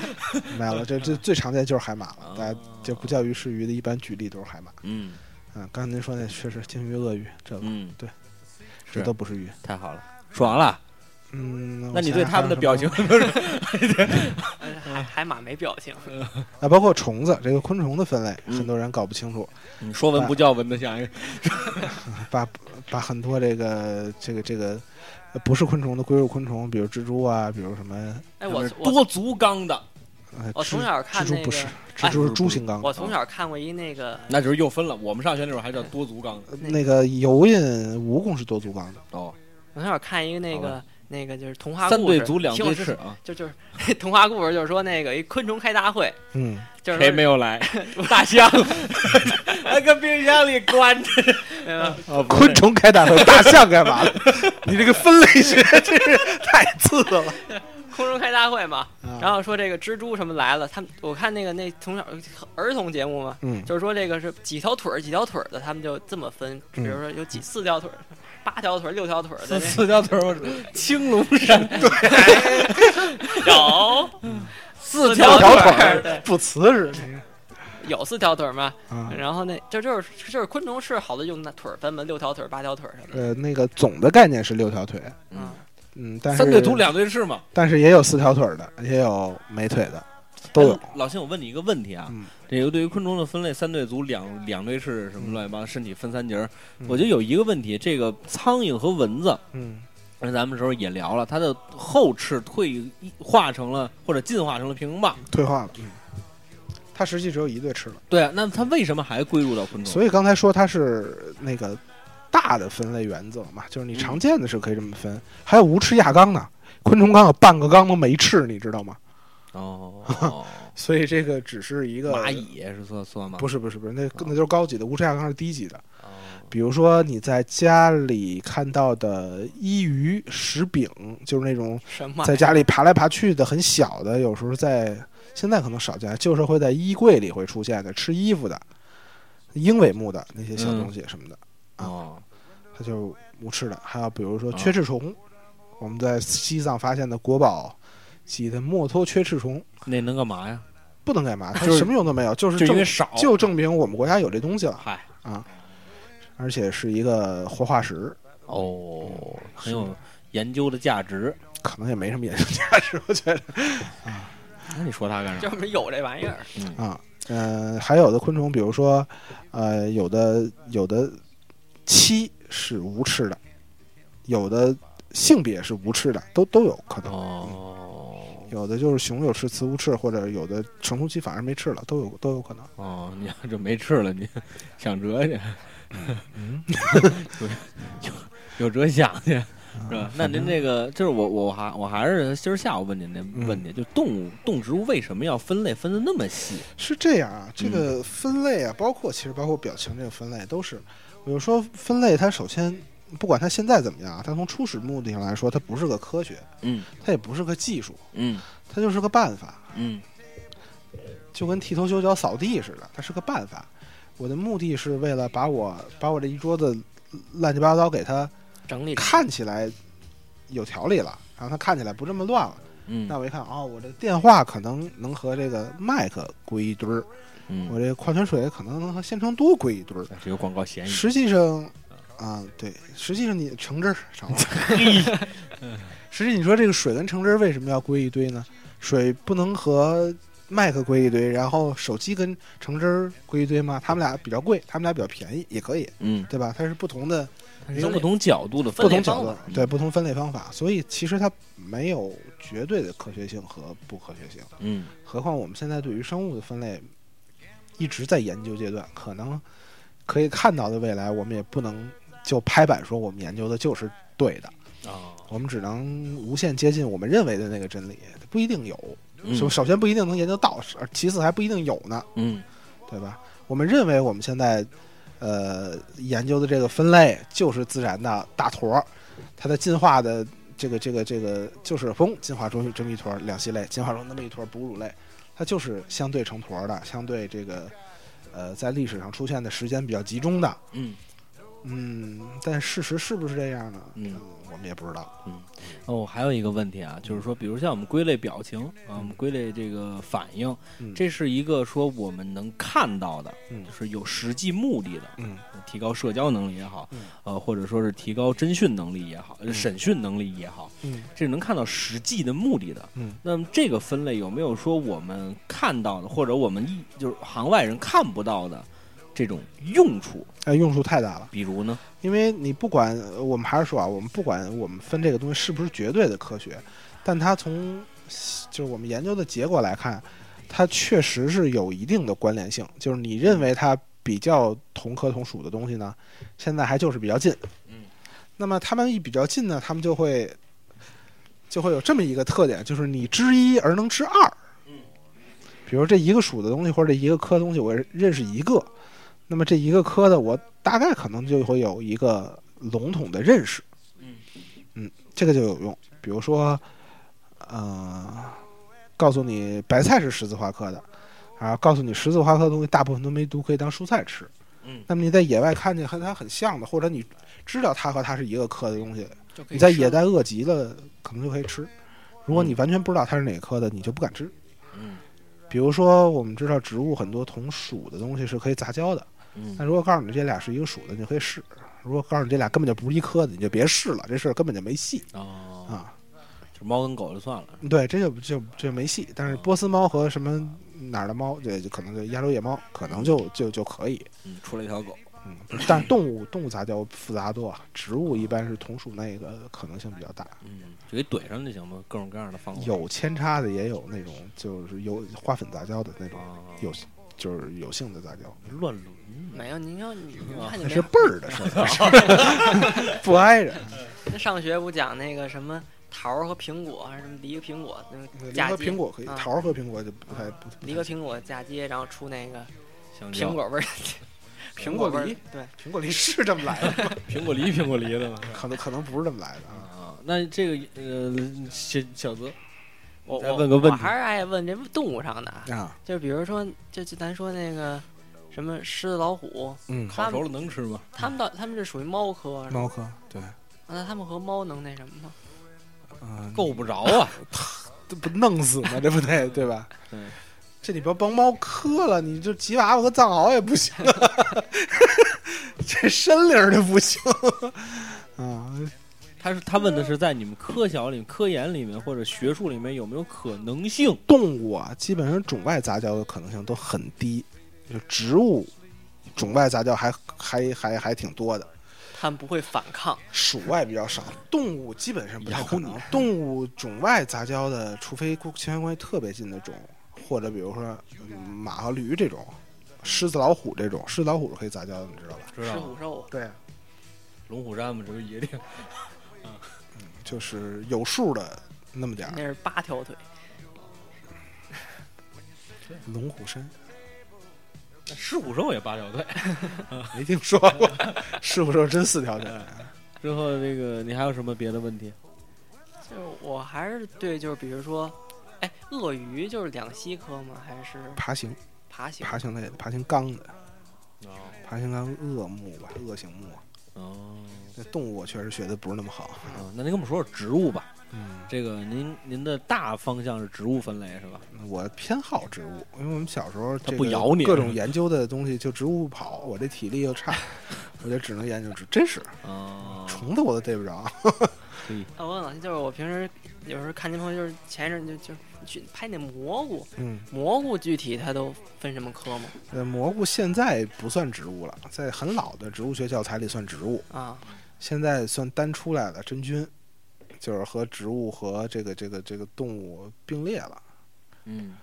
[SPEAKER 3] 没有了，这这最常见就是海马了，
[SPEAKER 2] 啊
[SPEAKER 3] 大家就不叫鱼是鱼的，一般举例都是海马。
[SPEAKER 2] 嗯
[SPEAKER 3] 嗯，刚才您说那确实鲸鱼、鳄鱼，这个
[SPEAKER 2] 嗯，
[SPEAKER 3] 对，这都不是鱼。
[SPEAKER 2] 太好了，说完了。
[SPEAKER 3] 嗯，
[SPEAKER 2] 那你对他们的表情
[SPEAKER 4] 海海马没表情，
[SPEAKER 3] 啊，包括虫子，这个昆虫的分类，
[SPEAKER 2] 嗯。
[SPEAKER 3] 很多人搞不清楚，
[SPEAKER 2] 你说闻不叫闻的像一个。
[SPEAKER 3] 把把很多这个这个这个呃不是昆虫的归入昆虫，比如蜘蛛啊，比如什么
[SPEAKER 4] 哎，我我
[SPEAKER 2] 多足纲的，
[SPEAKER 4] 我从小看那个
[SPEAKER 3] 蜘蛛不是，
[SPEAKER 4] 哎
[SPEAKER 3] 蜘蛛是猪形纲，
[SPEAKER 4] 我从小看过一那个。
[SPEAKER 2] 那就是又分了。我们上学那会儿还叫多足纲
[SPEAKER 3] 那个油印蜈蚣是多足纲的，
[SPEAKER 2] 哦，
[SPEAKER 4] 我从小看一个那个那个就是童话故事，
[SPEAKER 2] 对足两对翅啊，
[SPEAKER 4] 就就是 童话故事，就是说那个一昆虫开大会，
[SPEAKER 3] 嗯，
[SPEAKER 4] 就是
[SPEAKER 2] 谁没有来？大象，还搁冰箱里关着。哦
[SPEAKER 3] 昆虫开大会，大象干嘛了？你这个分类学真是太次了。
[SPEAKER 4] 昆虫开大会嘛，
[SPEAKER 3] 啊
[SPEAKER 4] 然后说这个蜘蛛什么来了，他们我看那个那从小儿童节目嘛，
[SPEAKER 3] 嗯，
[SPEAKER 4] 就是说这个是几条腿儿几条腿儿的，他们就这么分，比如说有几四条腿儿、八条腿儿、六条腿儿的
[SPEAKER 2] 四四条腿儿，青龙山。
[SPEAKER 4] 对。有。
[SPEAKER 2] 四
[SPEAKER 3] 条
[SPEAKER 2] 条
[SPEAKER 3] 腿不瓷实，这个。
[SPEAKER 4] 有四条腿儿嘛，
[SPEAKER 3] 啊。
[SPEAKER 4] 然后那这就是就是昆虫是好多用那腿儿分嘛，六条腿儿、八条腿儿什么的，
[SPEAKER 3] 呃，那个总的概念是六条腿，
[SPEAKER 4] 嗯，
[SPEAKER 3] 嗯，但是
[SPEAKER 2] 三对足两对翅嘛。
[SPEAKER 3] 但是也有四条腿儿的，也有没腿的，都有
[SPEAKER 2] 哎。老辛，我问你一个问题啊，
[SPEAKER 3] 嗯
[SPEAKER 2] 这个对于昆虫的分类，三对足、两两对翅什么乱七八糟，身体分三节儿，
[SPEAKER 3] 嗯
[SPEAKER 2] 我觉得有一个问题，这个苍蝇和蚊子，
[SPEAKER 3] 嗯
[SPEAKER 2] 那咱们时候也聊了，它的后翅退化成了或者进化成了平衡棒。
[SPEAKER 3] 退化了，嗯，它实际只有一对翅了，
[SPEAKER 2] 对啊，那它为什么还归入到昆虫？
[SPEAKER 3] 所以刚才说它是那个大的分类原则嘛，就是你常见的是可以这么分，还有无翅亚纲呢，昆虫纲有半个纲都没翅，你知道吗？
[SPEAKER 2] 哦，
[SPEAKER 3] 所以这个只是一个
[SPEAKER 2] 蚂，蚁是算算吗？
[SPEAKER 3] 不是不是不是，那那就是高级的，无翅亚纲是低级的。
[SPEAKER 2] 哦。
[SPEAKER 3] 比如说你在家里看到的伊鱼、石饼，就是那种
[SPEAKER 4] 什么
[SPEAKER 3] 在家里爬来爬去的很小的，有时候在现在可能少见，就是会在衣柜里会出现的，吃衣服的鹰尾目的那些小东西什么的，
[SPEAKER 2] 哦，
[SPEAKER 3] 它就无翅的，还有比如说
[SPEAKER 2] 啊
[SPEAKER 3] 缺翅虫，我们在西藏发现的国宝级的墨脱缺翅虫，
[SPEAKER 2] 那能干嘛呀？
[SPEAKER 3] 不能干嘛，它什么用都没有，就是证
[SPEAKER 2] 就因为少，
[SPEAKER 3] 就证明我们国家有这东西了
[SPEAKER 2] 嗨
[SPEAKER 3] 啊，而且是一个活化石，
[SPEAKER 2] 哦，很有研究的价值。
[SPEAKER 3] 可能也没什么研究价值，我觉得
[SPEAKER 2] 那你说它干啥？
[SPEAKER 4] 就是有这玩意儿，
[SPEAKER 3] 啊，嗯、还有的昆虫，比如说，呃，有的有的栖是无翅的，有的性别是无翅的，都都有可能。
[SPEAKER 2] 哦
[SPEAKER 3] 有的就是雄有翅，雌无翅，或者有的成熟期反而没翅了，都有都有可能。
[SPEAKER 2] 哦，你要这没翅了，你 想折去，
[SPEAKER 3] 嗯，
[SPEAKER 2] 有有折想去是吧？那您这个就是我我还我还是今儿下午问您那
[SPEAKER 3] 嗯
[SPEAKER 2] 问题，就动物动植物为什么要分类分的那么细？
[SPEAKER 3] 是这样啊，这
[SPEAKER 2] 嗯
[SPEAKER 3] 个分类啊，包括其实包括表情这个分类都是，比如说分类，它首先不管它现在怎么样啊，它从初始目的上来说，它不是个科学，
[SPEAKER 2] 嗯
[SPEAKER 3] 它也不是个技术，
[SPEAKER 2] 嗯
[SPEAKER 3] 它就是个办法，
[SPEAKER 2] 嗯
[SPEAKER 3] 就跟剃头修脚扫地似的，它是个办法。我的目的是为了把我把我这一桌子乱七八糟给它
[SPEAKER 4] 整理
[SPEAKER 3] 看起来有条理了，然后它看起来不这么乱了。
[SPEAKER 2] 嗯
[SPEAKER 3] 那我一看，哦，我这电话可能能和这个麦克归一堆儿，
[SPEAKER 2] 嗯，
[SPEAKER 3] 我这矿泉水可能能和鲜橙多归一堆儿。
[SPEAKER 2] 这有广告嫌疑。
[SPEAKER 3] 实际上，啊，对，实际上你橙汁儿少了。实际你说这个水跟橙汁儿为什么要归一堆呢？水不能和麦克归一堆，然后手机跟橙汁儿归一堆吗？他们俩比较贵，他们俩比较便宜，也可以，
[SPEAKER 2] 嗯，
[SPEAKER 3] 对吧？它是不同的
[SPEAKER 2] 不同角度的
[SPEAKER 4] 分类
[SPEAKER 3] 不同角度
[SPEAKER 4] 方法，
[SPEAKER 3] 对不同分类方法，所以其实它没有绝对的科学性和不科学性。
[SPEAKER 2] 嗯
[SPEAKER 3] 何况我们现在对于生物的分类一直在研究阶段，可能可以看到的未来，我们也不能就拍板说我们研究的就是对的，
[SPEAKER 2] 啊，
[SPEAKER 3] 我们只能无限接近我们认为的那个真理，不一定有。
[SPEAKER 2] 嗯。
[SPEAKER 3] 首首先不一定能研究到，是其次还不一定有呢，
[SPEAKER 2] 嗯。
[SPEAKER 3] 对吧？我们认为我们现在呃研究的这个分类就是自然的大坨儿，它的进化的这个这个这个就是嘣进化出这么一坨两栖类，进化出那么一坨哺乳类，它就是相对成坨的，相对这个呃在历史上出现的时间比较集中的，
[SPEAKER 2] 嗯
[SPEAKER 3] 嗯，但事实是不是这样呢？
[SPEAKER 2] 嗯
[SPEAKER 3] 我们也不知道。嗯。
[SPEAKER 2] 哦，还有一个问题啊，就是说，比如像我们归类表情啊，我们归类这个反应，
[SPEAKER 3] 嗯。
[SPEAKER 2] 这是一个说我们能看到的，
[SPEAKER 3] 嗯。
[SPEAKER 2] 就是有实际目的的，
[SPEAKER 3] 嗯。
[SPEAKER 2] 提高社交能力也好
[SPEAKER 3] 嗯，
[SPEAKER 2] 呃，或者说是提高侦讯能力也好，
[SPEAKER 3] 嗯。
[SPEAKER 2] 审讯能力也好，
[SPEAKER 3] 嗯。
[SPEAKER 2] 这是能看到实际的目的的。
[SPEAKER 3] 嗯。
[SPEAKER 2] 那么这个分类有没有说我们看到的，或者我们一就是行外人看不到的这种用处？
[SPEAKER 3] 哎，用处太大了。
[SPEAKER 2] 比如呢？
[SPEAKER 3] 因为你不管，呃我们还是说啊，我们不管我们分这个东西是不是绝对的科学，但它从就是我们研究的结果来看，它确实是有一定的关联性。就是你认为它比较同科同属的东西呢，现在还就是比较近。
[SPEAKER 2] 嗯，
[SPEAKER 3] 那么它们一比较近呢，它们就会就会有这么一个特点，就是你知一而能知二。
[SPEAKER 2] 嗯，
[SPEAKER 3] 比如这一个属的东西或者这一个科的东西，我认识一个，那么这一个科的我大概可能就会有一个笼统的认识。
[SPEAKER 2] 嗯
[SPEAKER 3] 这个就有用。比如说，呃，告诉你白菜是十字花科的，然后，告诉你十字花科的东西大部分都没毒，可以当蔬菜吃。
[SPEAKER 2] 嗯
[SPEAKER 3] 那么你在野外看见和它很像的，或者你知道它和它是一个科的东西，你在野外饿极了，可能就可以吃。如果你
[SPEAKER 2] 嗯
[SPEAKER 3] 完全不知道它是哪科的，你就不敢吃。
[SPEAKER 2] 嗯
[SPEAKER 3] 比如说，我们知道植物很多同属的东西是可以杂交的，
[SPEAKER 2] 嗯
[SPEAKER 3] 那如果告诉你这俩是一个属的，你就可以试；如果告诉你这俩根本就不是一科的，你就别试了，这事儿根本就没戏
[SPEAKER 2] 哦，
[SPEAKER 3] 啊。
[SPEAKER 2] 就猫跟狗就算了。
[SPEAKER 3] 对，这就就就没戏。但是波斯猫和什么哪儿的猫，对，就可能就亚洲野猫，可能就就就可以。
[SPEAKER 2] 嗯，出了一条狗。
[SPEAKER 3] 嗯，但是动物动物杂交复杂多，植物一般是同属那个可能性比较大。
[SPEAKER 2] 嗯，就给怼上就行了，各种各样的方法。
[SPEAKER 3] 有扦插的，也有那种就是有花粉杂交的那种，
[SPEAKER 2] 啊，
[SPEAKER 3] 有就是有性的杂交，
[SPEAKER 2] 乱伦。
[SPEAKER 4] 没有，您要你你看你
[SPEAKER 3] 是辈儿的事儿，不挨着。
[SPEAKER 4] 那上学不讲那个什么桃儿和苹果还是什么梨和苹果那个
[SPEAKER 3] 梨和苹果可以，
[SPEAKER 4] 啊
[SPEAKER 3] 桃儿和苹果就不太不
[SPEAKER 4] 梨和苹果嫁接，然后出那个苹果味儿，
[SPEAKER 3] 苹果
[SPEAKER 4] 味儿
[SPEAKER 3] 梨，
[SPEAKER 4] 对，
[SPEAKER 3] 苹果梨是这么来的吗？
[SPEAKER 2] 苹果梨，苹果梨的吗。
[SPEAKER 3] 可能可能不是这么来的啊。
[SPEAKER 2] 啊，那这个呃，小小泽，再
[SPEAKER 4] 我再
[SPEAKER 2] 问个问题
[SPEAKER 4] 我还是爱问这动物上的啊，
[SPEAKER 3] 啊，
[SPEAKER 4] 就比如说，就就咱说那个什么狮子、老虎，
[SPEAKER 3] 嗯，
[SPEAKER 2] 烤熟了能吃吗？
[SPEAKER 4] 它们到它们这属于猫科，
[SPEAKER 3] 猫科对，
[SPEAKER 4] 那它们和猫能那什么吗？
[SPEAKER 3] 嗯，
[SPEAKER 2] 够不着啊！
[SPEAKER 3] 这不弄死吗？这不得对吧？
[SPEAKER 2] 对，
[SPEAKER 3] 这你不要帮猫磕了，你这吉娃娃和藏獒也不行，这身灵儿的不行 啊。
[SPEAKER 2] 他是他问的是在你们科小里、科研里面或者学术里面有没有可能性？
[SPEAKER 3] 动物啊，基本上种外杂交的可能性都很低，就植物种外杂交还还还还挺多的。
[SPEAKER 4] 它们不会反抗。
[SPEAKER 3] 鼠外比较少，动物基本上不太可能。动物种外杂交的，除非亲缘关系特别近的种，或者比如说、嗯马和驴这种，狮子老虎这种，狮子老虎是可以杂交的，你知道吧？
[SPEAKER 4] 狮
[SPEAKER 2] 知道
[SPEAKER 4] 虎兽，
[SPEAKER 3] 对，
[SPEAKER 2] 龙虎山嘛，这不是野地？
[SPEAKER 3] 就是有数的那么点儿。
[SPEAKER 4] 那是八条腿。
[SPEAKER 3] 龙虎山
[SPEAKER 2] 狮虎兽也八条腿。
[SPEAKER 3] 没听说过，狮虎兽真四条腿？
[SPEAKER 2] 之后这个你还有什么别的问题？
[SPEAKER 4] 就是我还是对，就是比如说，哎，鳄鱼就是两栖科吗？还是
[SPEAKER 3] 爬行，
[SPEAKER 4] 爬行？
[SPEAKER 3] 爬行类的，爬行纲的，
[SPEAKER 2] 哦
[SPEAKER 3] 爬行纲鳄目吧，鳄形目。
[SPEAKER 2] 哦
[SPEAKER 3] 那动物我确实学的不是那么好。
[SPEAKER 2] 哦，那您跟我们说说植物吧。
[SPEAKER 3] 嗯，
[SPEAKER 2] 这个您您的大方向是植物分类是吧？
[SPEAKER 3] 我偏好植物，因为我们小时候
[SPEAKER 2] 它
[SPEAKER 3] 这个
[SPEAKER 2] 不咬你
[SPEAKER 3] 各种研究的东西就植物不跑，我这体力又差，我就只能研究植，真是
[SPEAKER 2] 哦，
[SPEAKER 3] 虫子我都逮不着。
[SPEAKER 2] 可以。
[SPEAKER 4] 啊，我问老师，就是我平时有时候看您朋友，就是前一阵就就去拍那蘑菇，
[SPEAKER 3] 嗯，
[SPEAKER 4] 蘑菇具体它都分什么科吗？
[SPEAKER 3] 呃，蘑菇现在不算植物了，在很老的植物学教材里算植物，
[SPEAKER 4] 啊，
[SPEAKER 3] 现在算单出来的真菌，就是和植物和这个这个这个动物并列了。
[SPEAKER 2] 嗯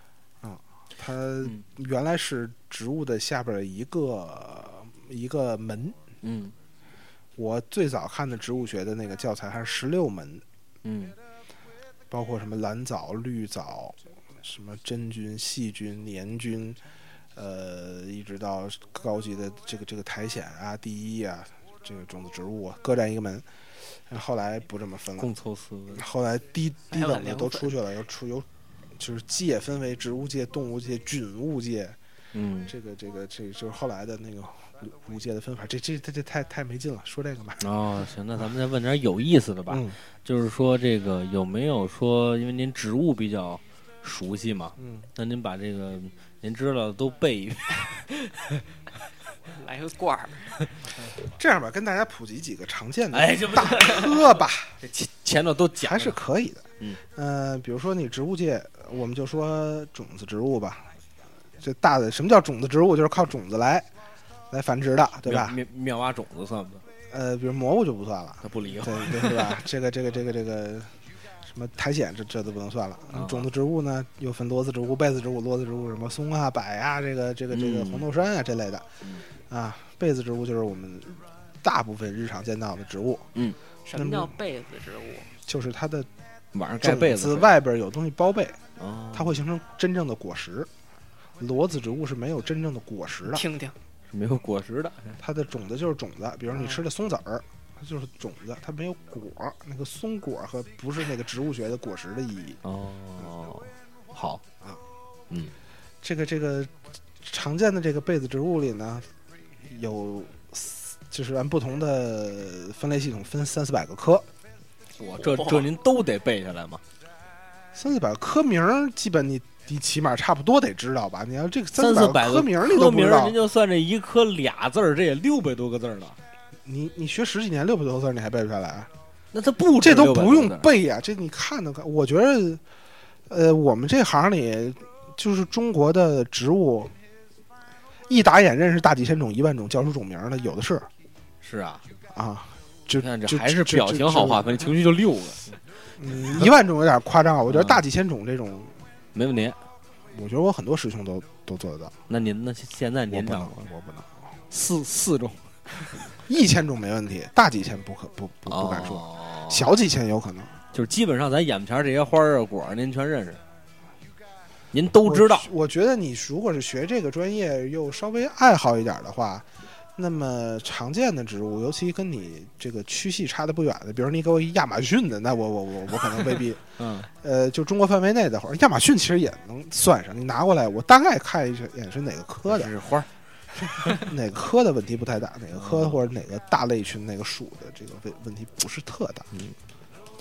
[SPEAKER 3] 它
[SPEAKER 2] 嗯
[SPEAKER 3] 原来是植物的下边儿一个一个门。
[SPEAKER 2] 嗯
[SPEAKER 3] 我最早看的植物学的那个教材还是十六门，
[SPEAKER 2] 嗯
[SPEAKER 3] 包括什么蓝藻、绿藻，什么真菌、细菌、黏菌，呃，一直到高级的这个这个苔藓啊、地衣啊，这个种子植物啊，各占一个门。后来不这么分了，
[SPEAKER 2] 共凑四个。
[SPEAKER 3] 后来低低等的都出去了，又出有就是界分为植物界、动物界、菌物界，
[SPEAKER 2] 嗯
[SPEAKER 3] 这个这个这个就是后来的那个五界的分法。这这这这太太没劲了，说这个吧。
[SPEAKER 2] 哦，行，那咱们再问点有意思的吧。
[SPEAKER 3] 嗯
[SPEAKER 2] 就是说这个有没有说，因为您植物比较熟悉嘛，
[SPEAKER 3] 嗯，
[SPEAKER 2] 那您把这个您知道的都背一遍。
[SPEAKER 4] 来个罐儿，
[SPEAKER 3] 这样吧，跟大家普及几个常见的
[SPEAKER 2] 哎，这不
[SPEAKER 3] 大科吧。
[SPEAKER 2] 这前前头都讲
[SPEAKER 3] 还是可以的。
[SPEAKER 2] 嗯，
[SPEAKER 3] 呃，比如说你植物界，我们就说种子植物吧。这大的什么叫种子植物？就是靠种子来来繁殖的，对吧？
[SPEAKER 2] 妙妙蛙种子算不算？
[SPEAKER 3] 呃，比如蘑菇就不算了，
[SPEAKER 2] 他不理我。
[SPEAKER 3] 对对，是吧？这个这个这个这个什么苔藓，这这都不能算了。
[SPEAKER 2] 啊
[SPEAKER 3] 种子植物呢，又分裸子植物、被子植物、裸子植物，什么松啊、柏啊，这个这个这个
[SPEAKER 2] 嗯
[SPEAKER 3] 红豆杉啊这类的。
[SPEAKER 2] 嗯
[SPEAKER 3] 啊，被子植物就是我们大部分日常见到的植物，
[SPEAKER 4] 什么叫被子植物？
[SPEAKER 3] 就是它的
[SPEAKER 2] 晚上盖被
[SPEAKER 3] 子外边有东西包被。
[SPEAKER 2] 哦，
[SPEAKER 3] 它会形成真正的果实。裸子植物是没有真正的果实的，
[SPEAKER 4] 听听，
[SPEAKER 2] 是没有果实的。
[SPEAKER 3] 它的种子就是种子。比如你吃的松子儿，它就是种子，它没有果。那个松果和不是那个植物学的果实的意义。
[SPEAKER 2] 哦，好
[SPEAKER 3] 啊，
[SPEAKER 2] 嗯
[SPEAKER 3] 这个这个常见的这个被子植物里呢，有就是按不同的分类系统分三四百个科，
[SPEAKER 2] 我这这您都得背下来吗？
[SPEAKER 3] 三四百个科名儿，基本你你起码差不多得知道吧？你要这个
[SPEAKER 2] 三
[SPEAKER 3] 四
[SPEAKER 2] 四百个
[SPEAKER 3] 科名儿你
[SPEAKER 2] 科名儿，
[SPEAKER 3] 都不知道
[SPEAKER 2] 您，就算这一科俩字儿，这也六百多个字儿了。
[SPEAKER 3] 你你学十几年六百多个字儿你还背不下来啊？
[SPEAKER 2] 那他不
[SPEAKER 3] 这都不用背呀、这你看都看。我觉得，呃，我们这行里就是中国的植物，一打眼认识大几千种、一万种，叫出种名儿的有的是
[SPEAKER 2] 是啊，
[SPEAKER 3] 啊。就
[SPEAKER 2] 看这还是表情好划
[SPEAKER 3] 就
[SPEAKER 2] 分，情绪就六个，
[SPEAKER 3] 嗯，一万种有点夸张啊。我觉得
[SPEAKER 2] 嗯
[SPEAKER 3] 大几千种这种，
[SPEAKER 2] 没问题。
[SPEAKER 3] 我觉得我很多师兄都都做得到。
[SPEAKER 2] 那您呢？现在
[SPEAKER 3] 我不能
[SPEAKER 2] 您掌握，
[SPEAKER 3] 我不能。
[SPEAKER 2] 四四种，
[SPEAKER 3] 一千种没问题，大几千不可不不不敢说，
[SPEAKER 2] 哦
[SPEAKER 3] 小几千有可能。
[SPEAKER 2] 就是基本上咱眼前这些花儿啊果儿，您全认识，您都知道。
[SPEAKER 3] 我。我觉得你如果是学这个专业又稍微爱好一点的话，那么常见的植物，尤其跟你这个区系差的不远的，比如你给我一亚马逊的，那我我我我可能未必。
[SPEAKER 2] 嗯，
[SPEAKER 3] 呃，就中国范围内的话，亚马逊其实也能算上。你拿过来，我大概看一眼是哪个科的。
[SPEAKER 2] 是花，
[SPEAKER 3] 哪个科的问题不太大，哪个科或者哪个大类群哪个属的这个问问题不是特大，
[SPEAKER 2] 嗯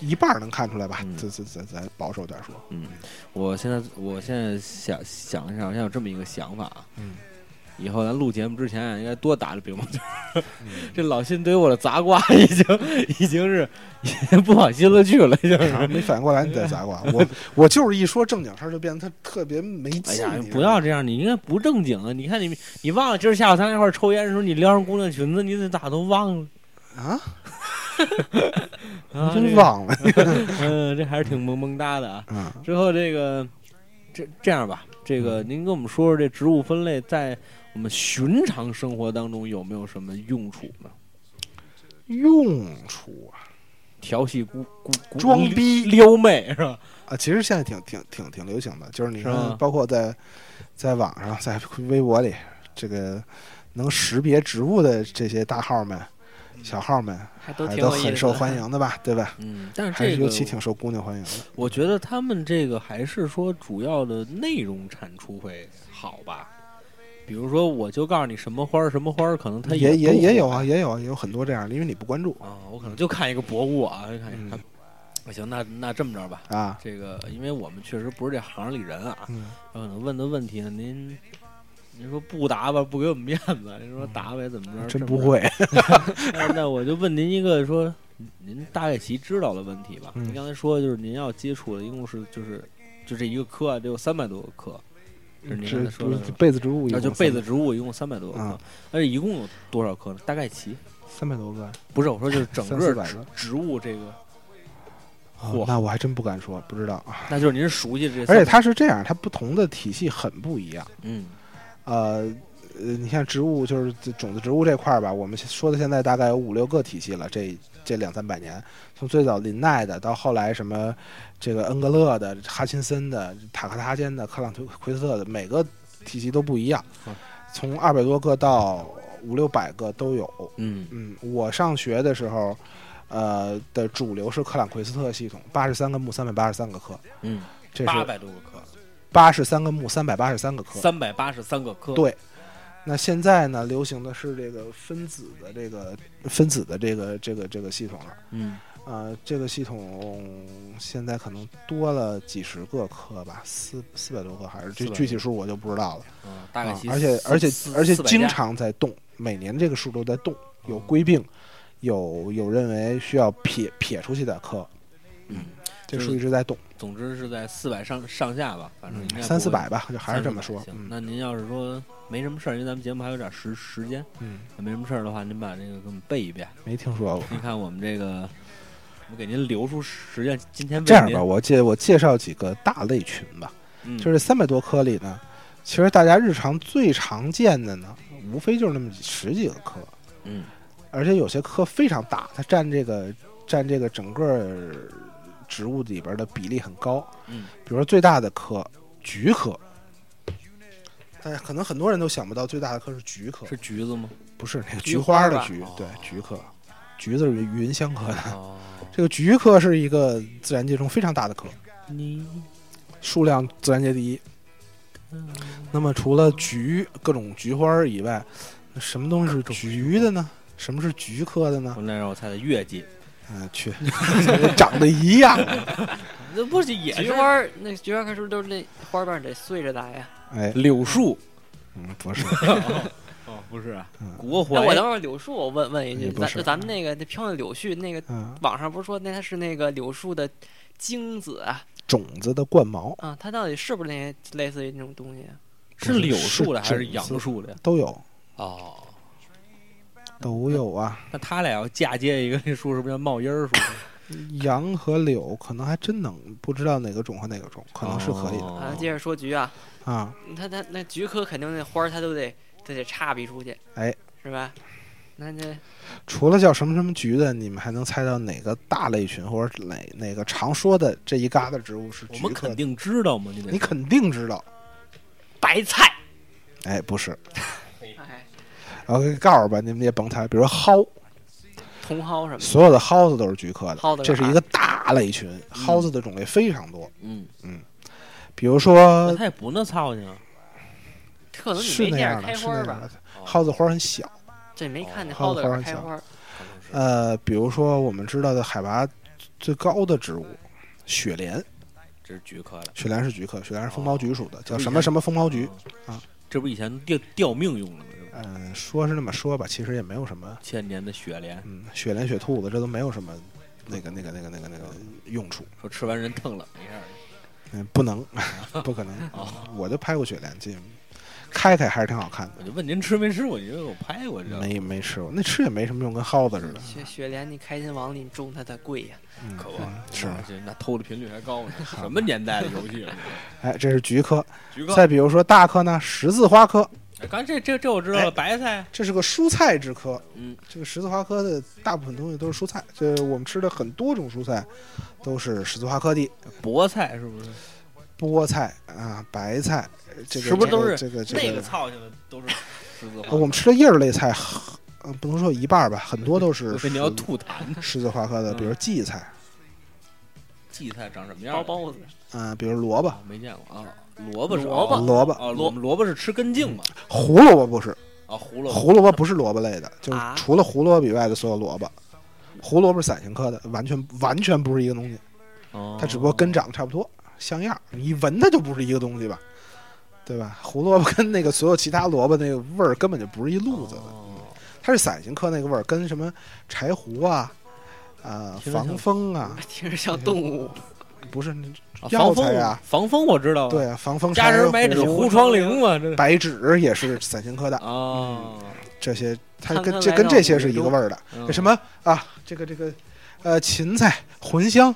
[SPEAKER 3] 一半能看出来吧
[SPEAKER 2] 嗯？
[SPEAKER 3] 这这这咱保守点说，
[SPEAKER 2] 嗯，我现在我现在想想一下，我现在有这么一个想法啊，
[SPEAKER 3] 嗯，
[SPEAKER 2] 以后咱录节目之前啊应该多打打乒乓球。这老辛对我的砸挂 已经已经是已经不往心了去了，已经
[SPEAKER 3] 然后
[SPEAKER 2] 是。
[SPEAKER 3] 没反应过来，你在砸挂我，我就是一说正经事儿就变得他特别没
[SPEAKER 2] 哎
[SPEAKER 3] 劲
[SPEAKER 2] 呀，，
[SPEAKER 3] 你知道吗
[SPEAKER 2] 不要这样，你应该不正经啊！你看你你忘了今儿下午咱俩一块儿抽烟的时候，你撩上姑娘裙子，你得咋都忘了
[SPEAKER 3] 啊！
[SPEAKER 2] 啊？
[SPEAKER 3] 真，忘了，
[SPEAKER 2] 嗯，这还是挺萌萌哒的啊。
[SPEAKER 3] 嗯，
[SPEAKER 2] 之后这个这这样吧，这个您跟我们说说这植物分类在我们寻常生活当中有没有什么用处呢？
[SPEAKER 3] 用处啊
[SPEAKER 2] 调戏姑姑姑
[SPEAKER 3] 装逼
[SPEAKER 2] 撩妹是吧？
[SPEAKER 3] 啊，其实现在挺挺挺挺流行的，就是你看，包括在在网上，在微博里，这个能识别植物的这些大号们、小号们，
[SPEAKER 4] 还都。
[SPEAKER 3] 很受欢迎的吧？对吧？
[SPEAKER 2] 嗯，但是
[SPEAKER 3] 还是
[SPEAKER 2] 这个
[SPEAKER 3] 尤其挺受姑娘欢迎的。
[SPEAKER 2] 我觉得他们这个还是说主要的内容产出会好吧。比如说，我就告诉你什么花儿什么花儿，可能它
[SPEAKER 3] 也也也有啊，也有啊，也有很多这样的，因为你不关注
[SPEAKER 2] 啊，我可能就看一个博物啊，就看一
[SPEAKER 3] 嗯
[SPEAKER 2] 看。行，那那这么着吧，
[SPEAKER 3] 啊。
[SPEAKER 2] 这个因为我们确实不是这行里人啊，
[SPEAKER 3] 嗯，
[SPEAKER 2] 有可能问的问题呢，您您说不答吧，不给我们面子；您说答吧，也怎么着？
[SPEAKER 3] 真不会。
[SPEAKER 2] 那那我就问您一个说，您大概其知道的问题吧。
[SPEAKER 3] 嗯
[SPEAKER 2] 您刚才说就是您要接触的一共是就是就这一个科啊，得有三百多个科，是您刚才说的
[SPEAKER 3] 不是。被子植物一
[SPEAKER 2] 那
[SPEAKER 3] 共三，
[SPEAKER 2] 就被子植物一共三百多个
[SPEAKER 3] 啊
[SPEAKER 2] 科，那这一共有多少棵呢？大概齐
[SPEAKER 3] 三百多个，
[SPEAKER 2] 不是我说就是整个植植物这个，
[SPEAKER 3] 哦那我还真不敢说，不知道啊。
[SPEAKER 2] 那就是您熟悉这300，
[SPEAKER 3] 而且它是这样，它不同的体系很不一样。
[SPEAKER 2] 嗯
[SPEAKER 3] 呃，呃，你像植物，就是这种子植物这块儿吧，我们说的现在大概有五六个体系了，这这两三百年，从最早林奈的，到后来什么这个恩格勒的、哈钦森的、塔克塔坚的、克朗图奎斯特的，每个体系都不一样
[SPEAKER 2] 嗯，
[SPEAKER 3] 从二百多个到五六百个都有。
[SPEAKER 2] 嗯
[SPEAKER 3] 嗯，我上学的时候。呃的主流是克朗奎斯特系统，八十三个木，三百八十三个科，
[SPEAKER 2] 嗯，
[SPEAKER 3] 这是
[SPEAKER 2] 八百多个科，
[SPEAKER 3] 八十三个木，三百八十三个科。
[SPEAKER 2] 三百八十三个科，
[SPEAKER 3] 对那现在呢，流行的是这个分子的这个分子的这个这个这个系统了。
[SPEAKER 2] 嗯
[SPEAKER 3] 呃，这个系统现在可能多了几十个科吧，四四百多个还是
[SPEAKER 2] 这
[SPEAKER 3] 具体数我就不知道了。
[SPEAKER 2] 嗯，大概
[SPEAKER 3] 而且而且而且经常在动，每年这个数都在动，有
[SPEAKER 2] 哦
[SPEAKER 3] 归并，有有认为需要撇撇出去的科，
[SPEAKER 2] 嗯，
[SPEAKER 3] 这数一直在动，
[SPEAKER 2] 总之是在四百上上下吧，反正应该
[SPEAKER 3] 嗯三四百吧，就还是这么说。
[SPEAKER 2] 行，
[SPEAKER 3] 嗯
[SPEAKER 2] 那您要是说没什么事儿，因为咱们节目还有点时时间，
[SPEAKER 3] 嗯，
[SPEAKER 2] 没什么事儿的话，您把这个给我们背一遍。
[SPEAKER 3] 没听说过。
[SPEAKER 2] 您看我们这个，我给您留出时间，今天
[SPEAKER 3] 这样吧，，我介我介绍几个大类群吧。
[SPEAKER 2] 嗯
[SPEAKER 3] 就是三百多科里呢，其实大家日常最常见的呢，无非就是那么几十几个科，
[SPEAKER 2] 嗯
[SPEAKER 3] 而且有些科非常大，它占这个占这个整个植物里边的比例很高。
[SPEAKER 2] 嗯
[SPEAKER 3] 比如说最大的科菊科，大家可能很多人都想不到最大的科是菊科，
[SPEAKER 2] 是橘子吗？
[SPEAKER 3] 不是那个
[SPEAKER 4] 菊
[SPEAKER 3] 菊花的菊，对
[SPEAKER 2] 哦
[SPEAKER 3] 菊科，橘子是芸香科的。
[SPEAKER 2] 哦，
[SPEAKER 3] 这个菊科是一个自然界中非常大的科，
[SPEAKER 2] 你
[SPEAKER 3] 数量自然界第一。那么除了菊各种菊花以外，那什么东西是菊的呢？什么是菊科的呢？
[SPEAKER 2] 我来让我猜猜，月季，
[SPEAKER 3] 嗯、去，长得一样。
[SPEAKER 2] 那不是也是
[SPEAKER 4] 菊花那菊花开是不是都是那花瓣得碎着来呀？
[SPEAKER 3] 哎，
[SPEAKER 2] 柳树？
[SPEAKER 3] 嗯，不是，
[SPEAKER 2] 哦，不是啊
[SPEAKER 3] 嗯，
[SPEAKER 2] 国槐
[SPEAKER 4] 那我等会儿柳树，我问问一句，咱咱们那个那飘的柳絮，那个
[SPEAKER 3] 嗯，
[SPEAKER 4] 网上不是说那它是那个柳树的精子啊？
[SPEAKER 3] 种子的冠毛
[SPEAKER 4] 啊，它到底是不是那些类似于那种东西啊？
[SPEAKER 2] 是柳树的还是杨树的呀？
[SPEAKER 3] 都有，
[SPEAKER 2] 哦，
[SPEAKER 3] 都有啊。
[SPEAKER 2] 那他俩要嫁接一个，那树是不是叫冒烟儿树？
[SPEAKER 3] 杨和柳可能还真能不知道哪个种和哪个种，可能是可以的
[SPEAKER 2] 哦
[SPEAKER 4] 啊，接着说菊啊，
[SPEAKER 3] 啊。
[SPEAKER 4] 他他那菊科肯定那花儿它都得都得插比出去，
[SPEAKER 3] 哎，
[SPEAKER 4] 是吧？那这
[SPEAKER 3] 除了叫什么什么菊的，你们还能猜到哪个大类群或者哪哪个常说的这一疙瘩植物是
[SPEAKER 2] 我
[SPEAKER 3] 菊科的？
[SPEAKER 2] 们肯定知道嘛，你得
[SPEAKER 3] 你肯定知道。
[SPEAKER 4] 白菜，
[SPEAKER 3] 哎，不是，
[SPEAKER 4] 哎，
[SPEAKER 3] 我给告诉吧，你们也甭猜，比如说蒿，
[SPEAKER 4] 茼蒿什么，
[SPEAKER 3] 所有的蒿子都是菊科的
[SPEAKER 4] 蒿子，
[SPEAKER 3] 这是一个大类群，蒿子的种类非常多。
[SPEAKER 2] 嗯嗯，
[SPEAKER 3] 比如说
[SPEAKER 2] 它，也不那操心啊。
[SPEAKER 4] 可能
[SPEAKER 3] 是
[SPEAKER 4] 没见着
[SPEAKER 3] 那样的，
[SPEAKER 4] 开花吧？
[SPEAKER 3] 是那样的。蒿子花很小，
[SPEAKER 4] 这没看见蒿子
[SPEAKER 3] 子花很小呃，比如说我们知道的海拔最高的植物雪莲，
[SPEAKER 2] 这是菊科的，
[SPEAKER 3] 雪莲是菊科，雪莲是风毛菊属的，叫什么什么风毛菊。
[SPEAKER 2] 哦这不以前吊吊命用的吗？
[SPEAKER 3] 嗯，说是那么说吧，其实也没有什么，
[SPEAKER 2] 千年的雪莲，
[SPEAKER 3] 嗯，雪莲、雪兔子这都没有什么那个、那个、那个、那个、那个用处。
[SPEAKER 2] 说吃完人疼了一下。
[SPEAKER 3] 嗯，不能，不可能。
[SPEAKER 2] 哦
[SPEAKER 3] 我就拍过雪莲，这开开还是挺好看的。
[SPEAKER 2] 我就问您吃没吃过？因为我拍过，这
[SPEAKER 3] 没没吃过，那吃也没什么用，跟耗子似的。
[SPEAKER 4] 雪雪莲，你开心网里你种它它贵呀。
[SPEAKER 3] 嗯，
[SPEAKER 2] 可不
[SPEAKER 3] 嗯是。
[SPEAKER 2] 这那偷的频率还高呢。什么年代的游戏了？
[SPEAKER 3] 哎，这是菊科。
[SPEAKER 2] 菊科。
[SPEAKER 3] 再比如说大科呢，十字花科，
[SPEAKER 2] 哎刚才这这这我知道了，白菜。
[SPEAKER 3] 这是个蔬菜之科。
[SPEAKER 2] 嗯，
[SPEAKER 3] 这个十字花科的大部分东西都是蔬菜，这我们吃的很多种蔬菜都是十字花科的。
[SPEAKER 2] 菠菜是不是？
[SPEAKER 3] 菠菜啊，白菜，这个
[SPEAKER 2] 是不是都是
[SPEAKER 3] 这个这个
[SPEAKER 2] 那
[SPEAKER 3] 这
[SPEAKER 2] 个操性的都是十字花。
[SPEAKER 3] 呃我们吃的叶儿类菜，呃，不能说有一半儿吧，很多都是
[SPEAKER 2] 你要吐痰。
[SPEAKER 3] 十字花科的，比如荠菜，
[SPEAKER 2] 荠菜长什么样？
[SPEAKER 4] 包包子，
[SPEAKER 3] 嗯，比如萝卜
[SPEAKER 2] 啊，没见过啊。萝卜是
[SPEAKER 4] 萝卜
[SPEAKER 2] 哦
[SPEAKER 3] 萝卜
[SPEAKER 2] 哦，萝萝卜是吃根茎嘛？
[SPEAKER 3] 胡萝卜不是，
[SPEAKER 2] 啊，胡萝卜。
[SPEAKER 3] 胡萝卜不是萝卜类的，就是
[SPEAKER 4] 啊
[SPEAKER 3] 除了胡萝卜以外的所有萝卜。胡萝卜是伞形科的，完全完全不是一个东西，
[SPEAKER 2] 哦
[SPEAKER 3] 它只不过根长得差不多，像样儿。你一闻它就不是一个东西吧，对吧？胡萝卜跟那个所有其他萝卜那个味儿根本就不是一路子的。
[SPEAKER 2] 哦
[SPEAKER 3] 它是伞形科那个味儿，跟什么柴胡啊、啊、防风啊，
[SPEAKER 4] 听着像动物。
[SPEAKER 3] 不是
[SPEAKER 2] 啊
[SPEAKER 3] 药
[SPEAKER 2] 防风
[SPEAKER 3] 材呀
[SPEAKER 2] 防风我知道。，
[SPEAKER 3] 对啊，防风
[SPEAKER 2] 家
[SPEAKER 3] 柴
[SPEAKER 2] 人买纸糊窗棂嘛，这
[SPEAKER 3] 白芷也是伞形科的，
[SPEAKER 2] 啊。
[SPEAKER 3] 这些它跟这跟这些是一个味儿的。什？么啊？这个这个呃，芹菜、茴香，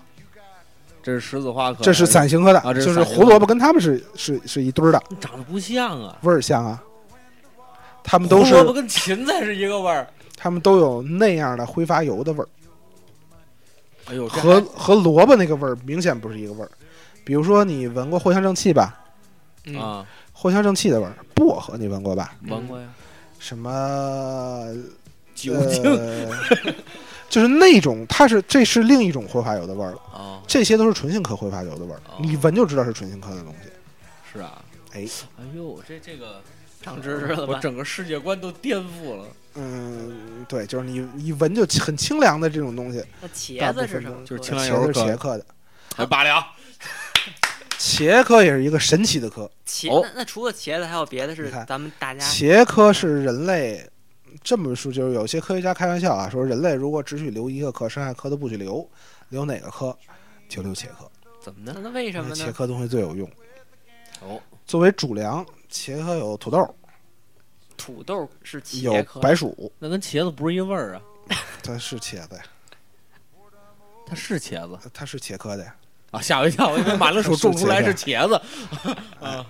[SPEAKER 2] 这是十字花科，
[SPEAKER 3] 这是伞形科的，
[SPEAKER 2] 啊这是
[SPEAKER 3] 就是胡萝卜跟它们是是是一堆儿的，
[SPEAKER 2] 长得不像啊。
[SPEAKER 3] 味儿像啊。它们都是
[SPEAKER 2] 胡萝卜跟芹菜是一个味儿。
[SPEAKER 3] 它们都有那样的挥发油的味儿，
[SPEAKER 2] 哎呦，
[SPEAKER 3] 和和萝卜那个味儿明显不是一个味儿。比如说你闻过藿香正气吧？
[SPEAKER 4] 嗯，
[SPEAKER 2] 啊，
[SPEAKER 3] 藿香正气的味儿，薄荷你闻过吧？
[SPEAKER 2] 闻过呀。
[SPEAKER 3] 什么
[SPEAKER 2] 酒精
[SPEAKER 3] 呃 就是那种，它是这是另一种挥发油的味儿了。
[SPEAKER 2] 啊，
[SPEAKER 3] 这些都是纯性科挥发油的味儿，
[SPEAKER 2] 哦
[SPEAKER 3] 你闻就知道是纯性科的东西。
[SPEAKER 2] 是啊。
[SPEAKER 3] 哎，
[SPEAKER 2] 哎呦，这这个
[SPEAKER 4] 长知识了吧？
[SPEAKER 2] 我整个世界观都颠覆了。
[SPEAKER 3] 嗯，对，就是你一闻就很清凉的这种东西，
[SPEAKER 4] 那茄子是什么？
[SPEAKER 2] 就是清凉
[SPEAKER 3] 茄子是茄科的，
[SPEAKER 2] 哎，罢了。
[SPEAKER 3] 茄科也是一个神奇的科。
[SPEAKER 4] 茄，
[SPEAKER 2] 哦
[SPEAKER 4] 那那除了茄子还有别的是咱们大家
[SPEAKER 3] 茄科是人类这么说，就是有些科学家开玩笑啊，说人类如果只许留一个科，剩下科都不许留，留哪个科就留茄科，
[SPEAKER 2] 怎么呢？
[SPEAKER 4] 那那为什么呢？
[SPEAKER 3] 茄科东西最有用。
[SPEAKER 2] 哦，
[SPEAKER 3] 作为主粮，茄科有土豆，
[SPEAKER 4] 土豆是
[SPEAKER 3] 有
[SPEAKER 4] 茄科，
[SPEAKER 3] 白薯，
[SPEAKER 2] 那跟茄子不是一味儿啊。
[SPEAKER 3] 它是茄子呀，
[SPEAKER 2] 它是茄子
[SPEAKER 3] 它是茄科的呀。
[SPEAKER 2] 啊，吓我一跳！我以为马铃薯种出来是茄子 啊。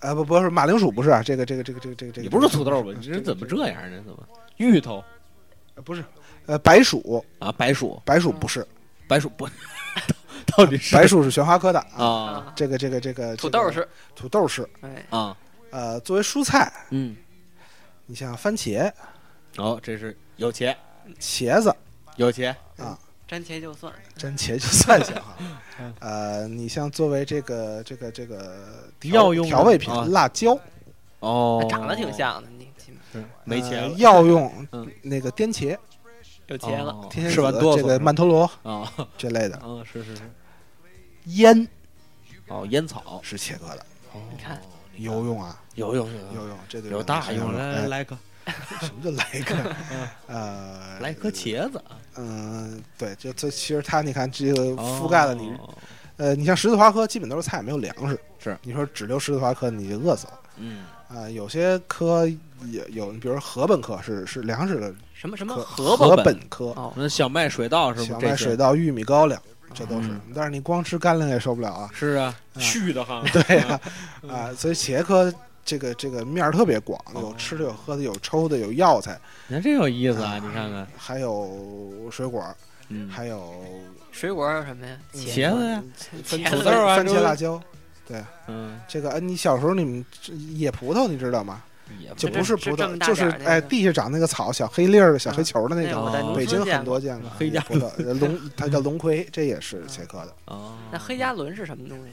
[SPEAKER 3] 啊不不是马铃薯不是啊，这个这个这个这个这个这个
[SPEAKER 2] 你不是土豆吧？你这怎么这样呢？怎么芋头
[SPEAKER 3] 呃不是，呃白薯
[SPEAKER 2] 啊？白薯，
[SPEAKER 3] 白薯不是，
[SPEAKER 2] 白薯不，到底是
[SPEAKER 3] 白薯是玄花科的啊。
[SPEAKER 2] 啊
[SPEAKER 3] 这个这个这个
[SPEAKER 4] 土豆是，
[SPEAKER 3] 土豆是，
[SPEAKER 4] 哎，
[SPEAKER 2] 啊？
[SPEAKER 3] 呃作为蔬菜，
[SPEAKER 2] 嗯，
[SPEAKER 3] 你像番茄、
[SPEAKER 2] 哦，这是有茄
[SPEAKER 3] 茄子。
[SPEAKER 2] 有茄
[SPEAKER 4] 沾茄就算，
[SPEAKER 3] 沾茄就算行哈。
[SPEAKER 2] 嗯。
[SPEAKER 3] 呃，你像作为这个这个这个调
[SPEAKER 2] 药用的
[SPEAKER 3] 调味品
[SPEAKER 2] 啊，
[SPEAKER 3] 辣椒，
[SPEAKER 2] 哦，
[SPEAKER 4] 长得挺像的，你
[SPEAKER 2] 没茄
[SPEAKER 3] 药用
[SPEAKER 2] 嗯。
[SPEAKER 3] 那个颠茄、
[SPEAKER 4] 有茄子，
[SPEAKER 2] 哦
[SPEAKER 3] 天仙
[SPEAKER 2] 吃完
[SPEAKER 3] 子这个曼陀罗
[SPEAKER 2] 啊
[SPEAKER 3] 这类的，
[SPEAKER 2] 嗯，是是是，
[SPEAKER 3] 烟。
[SPEAKER 2] 哦，烟草，
[SPEAKER 3] 是茄科的，
[SPEAKER 4] 你看
[SPEAKER 3] 有用啊，
[SPEAKER 2] 有用有
[SPEAKER 3] 有用，这对
[SPEAKER 2] 有大用，来来
[SPEAKER 3] 来，
[SPEAKER 2] 来个
[SPEAKER 3] 什么叫来一个？呃，
[SPEAKER 2] 来颗茄子，
[SPEAKER 3] 嗯，对，就这其实它你看这个覆盖了你，
[SPEAKER 2] 哦
[SPEAKER 3] 呃，你像十字花科基本都是菜，没有粮食。
[SPEAKER 2] 是，
[SPEAKER 3] 你说只留十字花科，你就饿死了
[SPEAKER 2] 嗯，
[SPEAKER 3] 啊、有些科也有，比如说禾本科是是粮食的
[SPEAKER 4] 什么什么
[SPEAKER 3] 禾
[SPEAKER 2] 本
[SPEAKER 3] 本科，
[SPEAKER 2] 小麦水稻是不是
[SPEAKER 3] 小？麦水稻、玉米、高粱，这都是。
[SPEAKER 2] 嗯
[SPEAKER 3] 但是你光吃干粮也受不了啊。
[SPEAKER 2] 是啊，
[SPEAKER 3] 啊
[SPEAKER 2] 续的哈，
[SPEAKER 3] 对呀、啊，所以茄科这个这个面儿特别广，有
[SPEAKER 2] 哦
[SPEAKER 3] 吃的，有喝的，有抽的，有药材，
[SPEAKER 2] 你看这有意思啊！你看看，
[SPEAKER 3] 还有水果，
[SPEAKER 2] 嗯，
[SPEAKER 3] 还有
[SPEAKER 4] 水果有什么呀？
[SPEAKER 2] 茄子呀，
[SPEAKER 4] 茄子
[SPEAKER 2] 土豆啊
[SPEAKER 3] 番茄辣椒。
[SPEAKER 2] 对嗯，
[SPEAKER 3] 这个，哎，你小时候你们吃野葡萄你知道吗？
[SPEAKER 2] 也
[SPEAKER 3] 就不是葡萄，就是哎地下长那个草，小黑粒儿的、小黑球的那种。北京。很多见过
[SPEAKER 2] 黑加
[SPEAKER 3] 野葡萄，它叫龙葵，这也是茄科的。
[SPEAKER 2] 哦，
[SPEAKER 4] 那黑加仑是什么东西？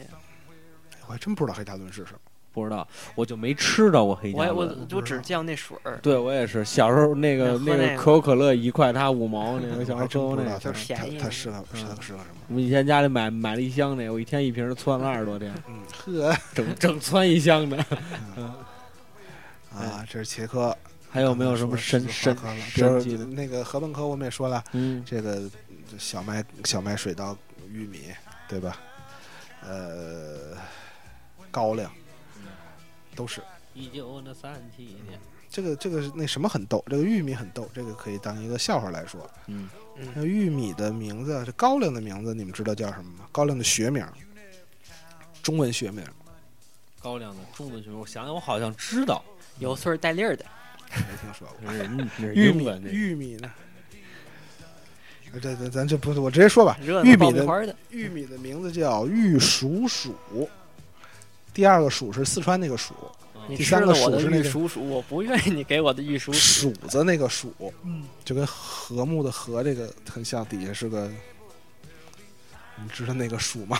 [SPEAKER 3] 我还真不知道黑加仑是什么。
[SPEAKER 2] 不知道，我就没吃到过黑
[SPEAKER 4] 我也我。我只见过那水儿，
[SPEAKER 2] 对我也是，小时候那个那
[SPEAKER 4] 个
[SPEAKER 2] 个可口可乐一块，它五毛那个小
[SPEAKER 3] 我还
[SPEAKER 2] 时候喝那个。
[SPEAKER 3] 真不知道它
[SPEAKER 4] 就是便宜
[SPEAKER 3] 它它适合适合什么？
[SPEAKER 2] 我们以前家里买买了一箱那个，我一天一瓶，窜了二十多天，
[SPEAKER 3] 嗯，呵
[SPEAKER 2] 整整窜一箱的。
[SPEAKER 3] 啊，这是茄科。
[SPEAKER 2] 还有没有什么神神
[SPEAKER 3] 神科了？比如
[SPEAKER 2] 神奇的？
[SPEAKER 3] 那个禾本科，我们也说了，
[SPEAKER 2] 嗯，
[SPEAKER 3] 这个小麦、小麦、水稻、玉米，对吧？呃，高粱都是。
[SPEAKER 2] 一九的三七年。
[SPEAKER 3] 这个这个那什么很逗，这个玉米很逗，这个可以当一个笑话来说。
[SPEAKER 2] 嗯，
[SPEAKER 3] 那玉米的名字，这高粱的名字，你们知道叫什么吗？高粱的学名，中文学名
[SPEAKER 2] 高粱的中文学名，我想想，我好像知道。
[SPEAKER 4] 有穗儿带粒儿的，
[SPEAKER 3] 没听说过。玉米
[SPEAKER 2] 英文，那
[SPEAKER 3] 玉米呢？呃这这咱这不是，我直接说吧。玉米的
[SPEAKER 4] 的，
[SPEAKER 3] 玉米的名字叫玉蜀黍，第二个鼠是四川那个
[SPEAKER 4] 鼠，
[SPEAKER 3] 第三个
[SPEAKER 4] 吃了我的
[SPEAKER 3] 黍是那个
[SPEAKER 4] 玉蜀黍，我不愿意你给我的玉鼠
[SPEAKER 3] 鼠。子那个黍，就跟和睦的和这个很像，底下是个，你知道那个鼠吗？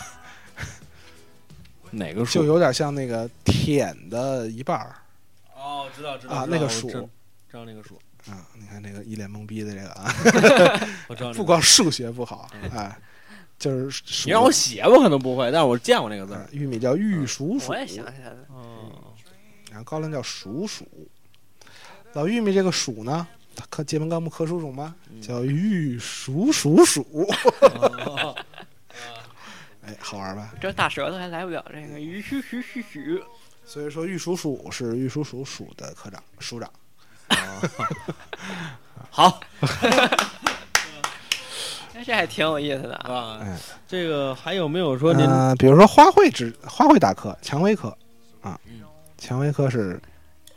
[SPEAKER 2] 哪个鼠
[SPEAKER 3] 就有点像那个舔的一半儿。
[SPEAKER 2] 哦，知道知道
[SPEAKER 3] 啊，那个鼠
[SPEAKER 2] 知知道那个鼠，
[SPEAKER 3] 啊，你看那个一脸懵逼的这个啊，
[SPEAKER 2] 我知道那个。
[SPEAKER 3] 不光数学不好，哎，就是
[SPEAKER 2] 你让我写，我可能不会，但是我见过那个字
[SPEAKER 3] 玉米叫玉蜀黍，
[SPEAKER 4] 我也想起来了，
[SPEAKER 2] 哦，
[SPEAKER 3] 然后高粱叫蜀黍。老玉米这个黍呢，它课界门纲目科属种嘛，
[SPEAKER 2] 嗯
[SPEAKER 3] 叫玉蜀黍属。
[SPEAKER 2] 哦
[SPEAKER 3] 哎，好玩吧？
[SPEAKER 4] 这大舌头还来不了这个玉蜀黍黍黍。
[SPEAKER 3] 所以说玉蜀黍是玉蜀黍属的科长署长。
[SPEAKER 2] 好
[SPEAKER 4] 哎，这还挺有意思的啊。
[SPEAKER 2] 这个还有没有说您
[SPEAKER 3] 嗯、比如说花卉之花卉大科，蔷薇科啊
[SPEAKER 2] 嗯，
[SPEAKER 3] 蔷薇科是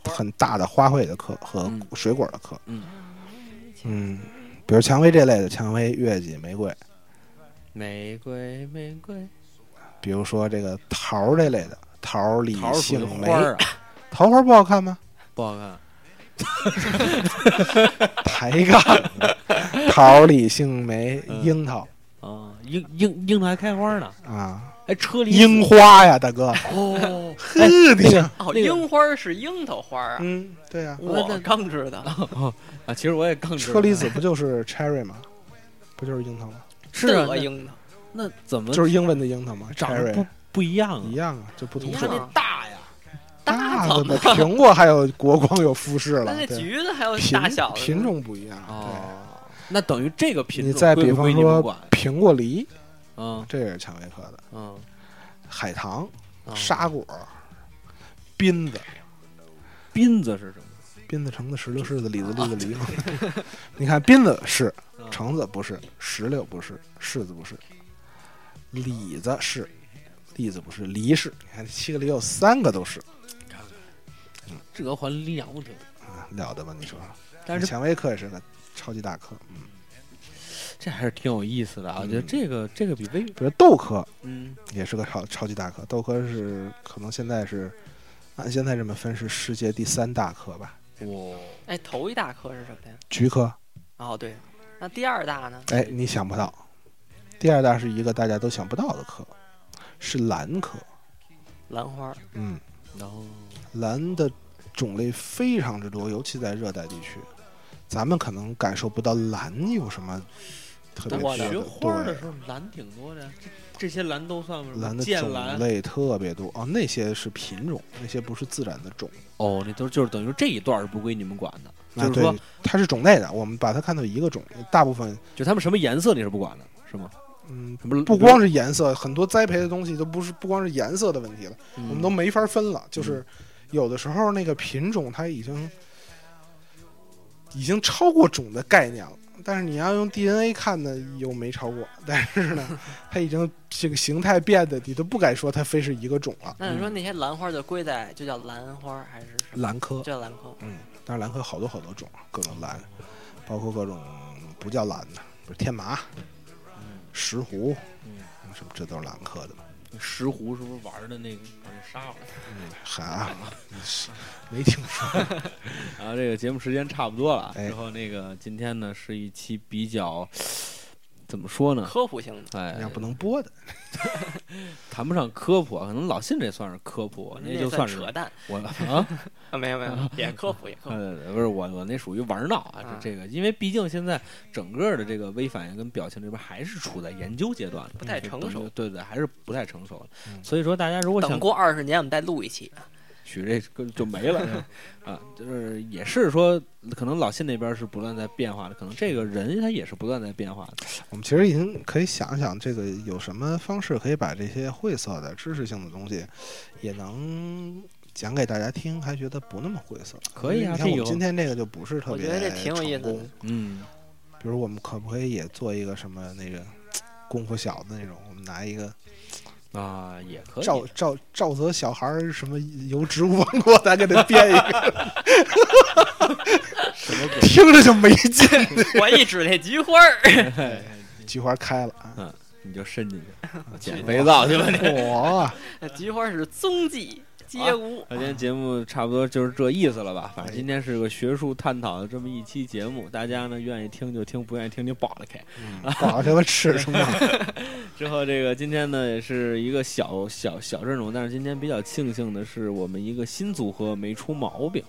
[SPEAKER 3] 很大的花卉的科和
[SPEAKER 2] 嗯
[SPEAKER 3] 水果的科。
[SPEAKER 2] 嗯
[SPEAKER 3] 嗯，比如蔷薇这类的，蔷薇、月季、玫瑰。
[SPEAKER 2] 玫瑰玫瑰
[SPEAKER 3] 比如说这个桃这类的，桃、李杏、梅桃花不好看吗？
[SPEAKER 2] 不好看。
[SPEAKER 3] 抬杠，桃、李杏、梅、
[SPEAKER 2] 嗯。
[SPEAKER 3] 樱桃。
[SPEAKER 2] 啊，樱樱樱桃还开花呢，
[SPEAKER 3] 啊，
[SPEAKER 2] 哎，车厘
[SPEAKER 3] 樱花呀，大哥，
[SPEAKER 2] 哦，
[SPEAKER 3] 呵，你这，
[SPEAKER 4] 哦，樱花是樱桃花啊，
[SPEAKER 3] 嗯，对呀，
[SPEAKER 4] 我
[SPEAKER 2] 那
[SPEAKER 4] 刚知道。
[SPEAKER 2] 啊，其实我也刚知道。
[SPEAKER 3] 车厘子不就是 cherry 吗？不就是樱桃吗？
[SPEAKER 2] 是啊，
[SPEAKER 4] 樱桃，
[SPEAKER 2] 那怎么
[SPEAKER 3] 就是英文的樱桃吗？
[SPEAKER 2] 长得不
[SPEAKER 3] ？cherry
[SPEAKER 2] 不一样啊。
[SPEAKER 3] 一？样啊，就不同种
[SPEAKER 4] 一样。
[SPEAKER 2] 它那大呀，
[SPEAKER 3] 大
[SPEAKER 4] 大
[SPEAKER 3] 的呢，苹果还有国光有富士了，
[SPEAKER 4] 那
[SPEAKER 3] 对。
[SPEAKER 4] 橘子还有大小的
[SPEAKER 3] 品种不一样。
[SPEAKER 2] 哦，那等于这个品种
[SPEAKER 3] 你再比方说？苹果梨，
[SPEAKER 2] 嗯
[SPEAKER 3] 这也是蔷薇科的，
[SPEAKER 2] 嗯，
[SPEAKER 3] 海棠、
[SPEAKER 2] 嗯
[SPEAKER 3] 沙果、槟子。
[SPEAKER 2] 槟子是什么？
[SPEAKER 3] 槟子、橙子、石榴、柿子、李子、栗子、梨嘛。你看，槟子是，
[SPEAKER 2] 嗯
[SPEAKER 3] 橙子不是，石榴不是，柿子不是，李子是，栗子不是，梨是。你看七个里有三个都是，
[SPEAKER 2] 这还了得？
[SPEAKER 3] 啊，了得吧？你说，
[SPEAKER 2] 但是
[SPEAKER 3] 蔷薇科也是个超级大颗，嗯，
[SPEAKER 2] 这还是挺有意思的啊！我
[SPEAKER 3] 嗯
[SPEAKER 2] 觉得这个这个比微
[SPEAKER 3] 比如豆科
[SPEAKER 2] 嗯
[SPEAKER 3] 也是个超超级大科，豆科是可能现在是按现在这么分是世界第三大科吧，
[SPEAKER 2] 哇
[SPEAKER 4] 哎，头一大科是什么呀？
[SPEAKER 3] 菊科。
[SPEAKER 4] 哦，对，那第二大呢？
[SPEAKER 3] 哎，你想不到，第二大是一个大家都想不到的科，是兰科。
[SPEAKER 4] 兰花。
[SPEAKER 3] 嗯，
[SPEAKER 2] 然后
[SPEAKER 3] 兰的种类非常之多，尤其在热带地区，咱们可能感受不到蓝有什么特别
[SPEAKER 4] 多的
[SPEAKER 2] 学
[SPEAKER 3] 多的。对，
[SPEAKER 2] 花的时候蓝挺多的，这这些蓝都算什么？
[SPEAKER 3] 兰的种
[SPEAKER 2] 剑兰
[SPEAKER 3] 类特别多哦，那些是品种，那些不是自然的种。
[SPEAKER 2] 哦，那都就是等于这一段是不归你们管的，
[SPEAKER 3] 啊，
[SPEAKER 2] 就是说，
[SPEAKER 3] 它是种类的，我们把它看作一个种，大部分
[SPEAKER 2] 就他们什么颜色你是不管的，是吗？
[SPEAKER 3] 嗯。不光是颜色，很多栽培的东西都不是不光是颜色的问题了，
[SPEAKER 2] 我
[SPEAKER 3] 我们都没法分了。就是有的时候那个品种它已经已经超过种的概念了，但是你要用 DNA 看呢，又没超过。但是呢，它已经这个形态变的，你都不敢说它非是一个种了。
[SPEAKER 4] 那你说那些兰花就归在就叫兰花还是什么？
[SPEAKER 3] 兰科
[SPEAKER 4] 就，叫兰科。
[SPEAKER 3] 嗯，但是兰科好多好多种，各种兰，包括各种不叫兰的，比如天麻、石斛，
[SPEAKER 2] 嗯
[SPEAKER 3] 什么这都是兰科的。
[SPEAKER 2] 石斛是不是玩的那个把人杀了？
[SPEAKER 3] 嗯，没听说。
[SPEAKER 2] 然后这个节目时间差不多了，
[SPEAKER 3] 哎
[SPEAKER 2] 之后那个今天呢是一期比较怎么说呢？
[SPEAKER 4] 科普性的，
[SPEAKER 2] 哎，
[SPEAKER 3] 那不能播的，
[SPEAKER 2] 谈不上科普啊，可能老信这算是科普，那就算是
[SPEAKER 4] 扯淡
[SPEAKER 2] 我啊，
[SPEAKER 4] 啊！没有没有，也科普也科普。
[SPEAKER 2] 呃，不是我我那属于玩闹啊，
[SPEAKER 4] 啊
[SPEAKER 2] 这这个，因为毕竟现在整个的这个微反应跟表情这边还是处在研究阶段，
[SPEAKER 4] 不太成熟
[SPEAKER 2] 嗯对对，还是不太成熟。
[SPEAKER 3] 嗯
[SPEAKER 2] 所以说，大家如果想
[SPEAKER 4] 等过二十年，我们再录一期。
[SPEAKER 2] 取这个就没了啊，就是也是说，可能老信那边是不断在变化的，可能这个人他也是不断在变化的。
[SPEAKER 3] 我们其实已经可以想想，这个有什么方式可以把这些晦涩的知识性的东西，也能讲给大家听，还觉得不那么晦涩。
[SPEAKER 2] 可以啊
[SPEAKER 3] 你看我
[SPEAKER 2] 这有
[SPEAKER 3] 们今天这个就不是特别
[SPEAKER 4] 我觉得这挺有意思的
[SPEAKER 2] 嗯，
[SPEAKER 3] 比如我们可不可以也做一个什么那个功夫小子那种？我们拿一个
[SPEAKER 2] 啊，也可以。
[SPEAKER 3] 赵赵赵泽小孩儿什么由植物王国，咱给他编一个，
[SPEAKER 2] 什么鬼？
[SPEAKER 3] 听着就没劲。
[SPEAKER 4] 我一指那菊花儿，
[SPEAKER 2] 哎
[SPEAKER 3] 菊花开了啊！
[SPEAKER 2] 你就伸进去 捡肥皂去吧你。
[SPEAKER 3] 哇，
[SPEAKER 4] 那菊花是踪迹
[SPEAKER 2] 今天节目差不多就是这意思了吧？反正今天是个学术探讨的这么一期节目，大家呢愿意听就听，不愿意听就 bỏ 了开。
[SPEAKER 3] 扒拉开我吃什么？
[SPEAKER 2] 之后这个今天呢也是一个小小小阵容，但是今天比较庆幸的是我们一个新组合没出毛病。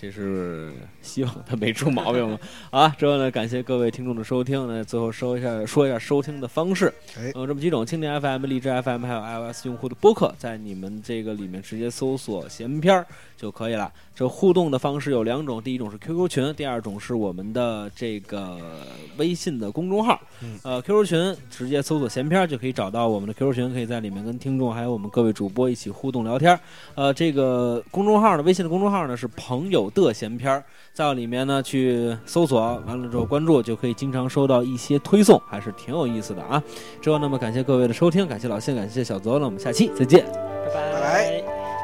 [SPEAKER 3] 嗯，
[SPEAKER 2] 这是希望他没出毛病嘛？啊，之后呢感谢各位听众的收听，那最后说一下说一下收听的方式。
[SPEAKER 3] 哎
[SPEAKER 2] 呃，这么几种：蜻蜓 FM、荔枝 FM 还有 iOS 用户的播客，在你们这个里面直接搜索“闲篇儿”就可以了。这互动的方式有两种，第一种是 QQ 群，第二种是我们的这个微信的公众号。
[SPEAKER 3] 嗯
[SPEAKER 2] 呃，QQ 群直接搜索“闲篇儿”就可以找到我们的 QQ 群，可以在里面跟听众还有我们各位主播一起互动聊天。呃，这个公众号呢，微信的公众号呢是朋友的闲篇儿，在里面呢去搜索完了之后关注，就可以经常收到一些推送，还是挺有意思的啊。之后，那么感谢各位的收听，感谢老谢，感谢小泽，那我们下期再见。
[SPEAKER 4] 拜
[SPEAKER 3] 拜拜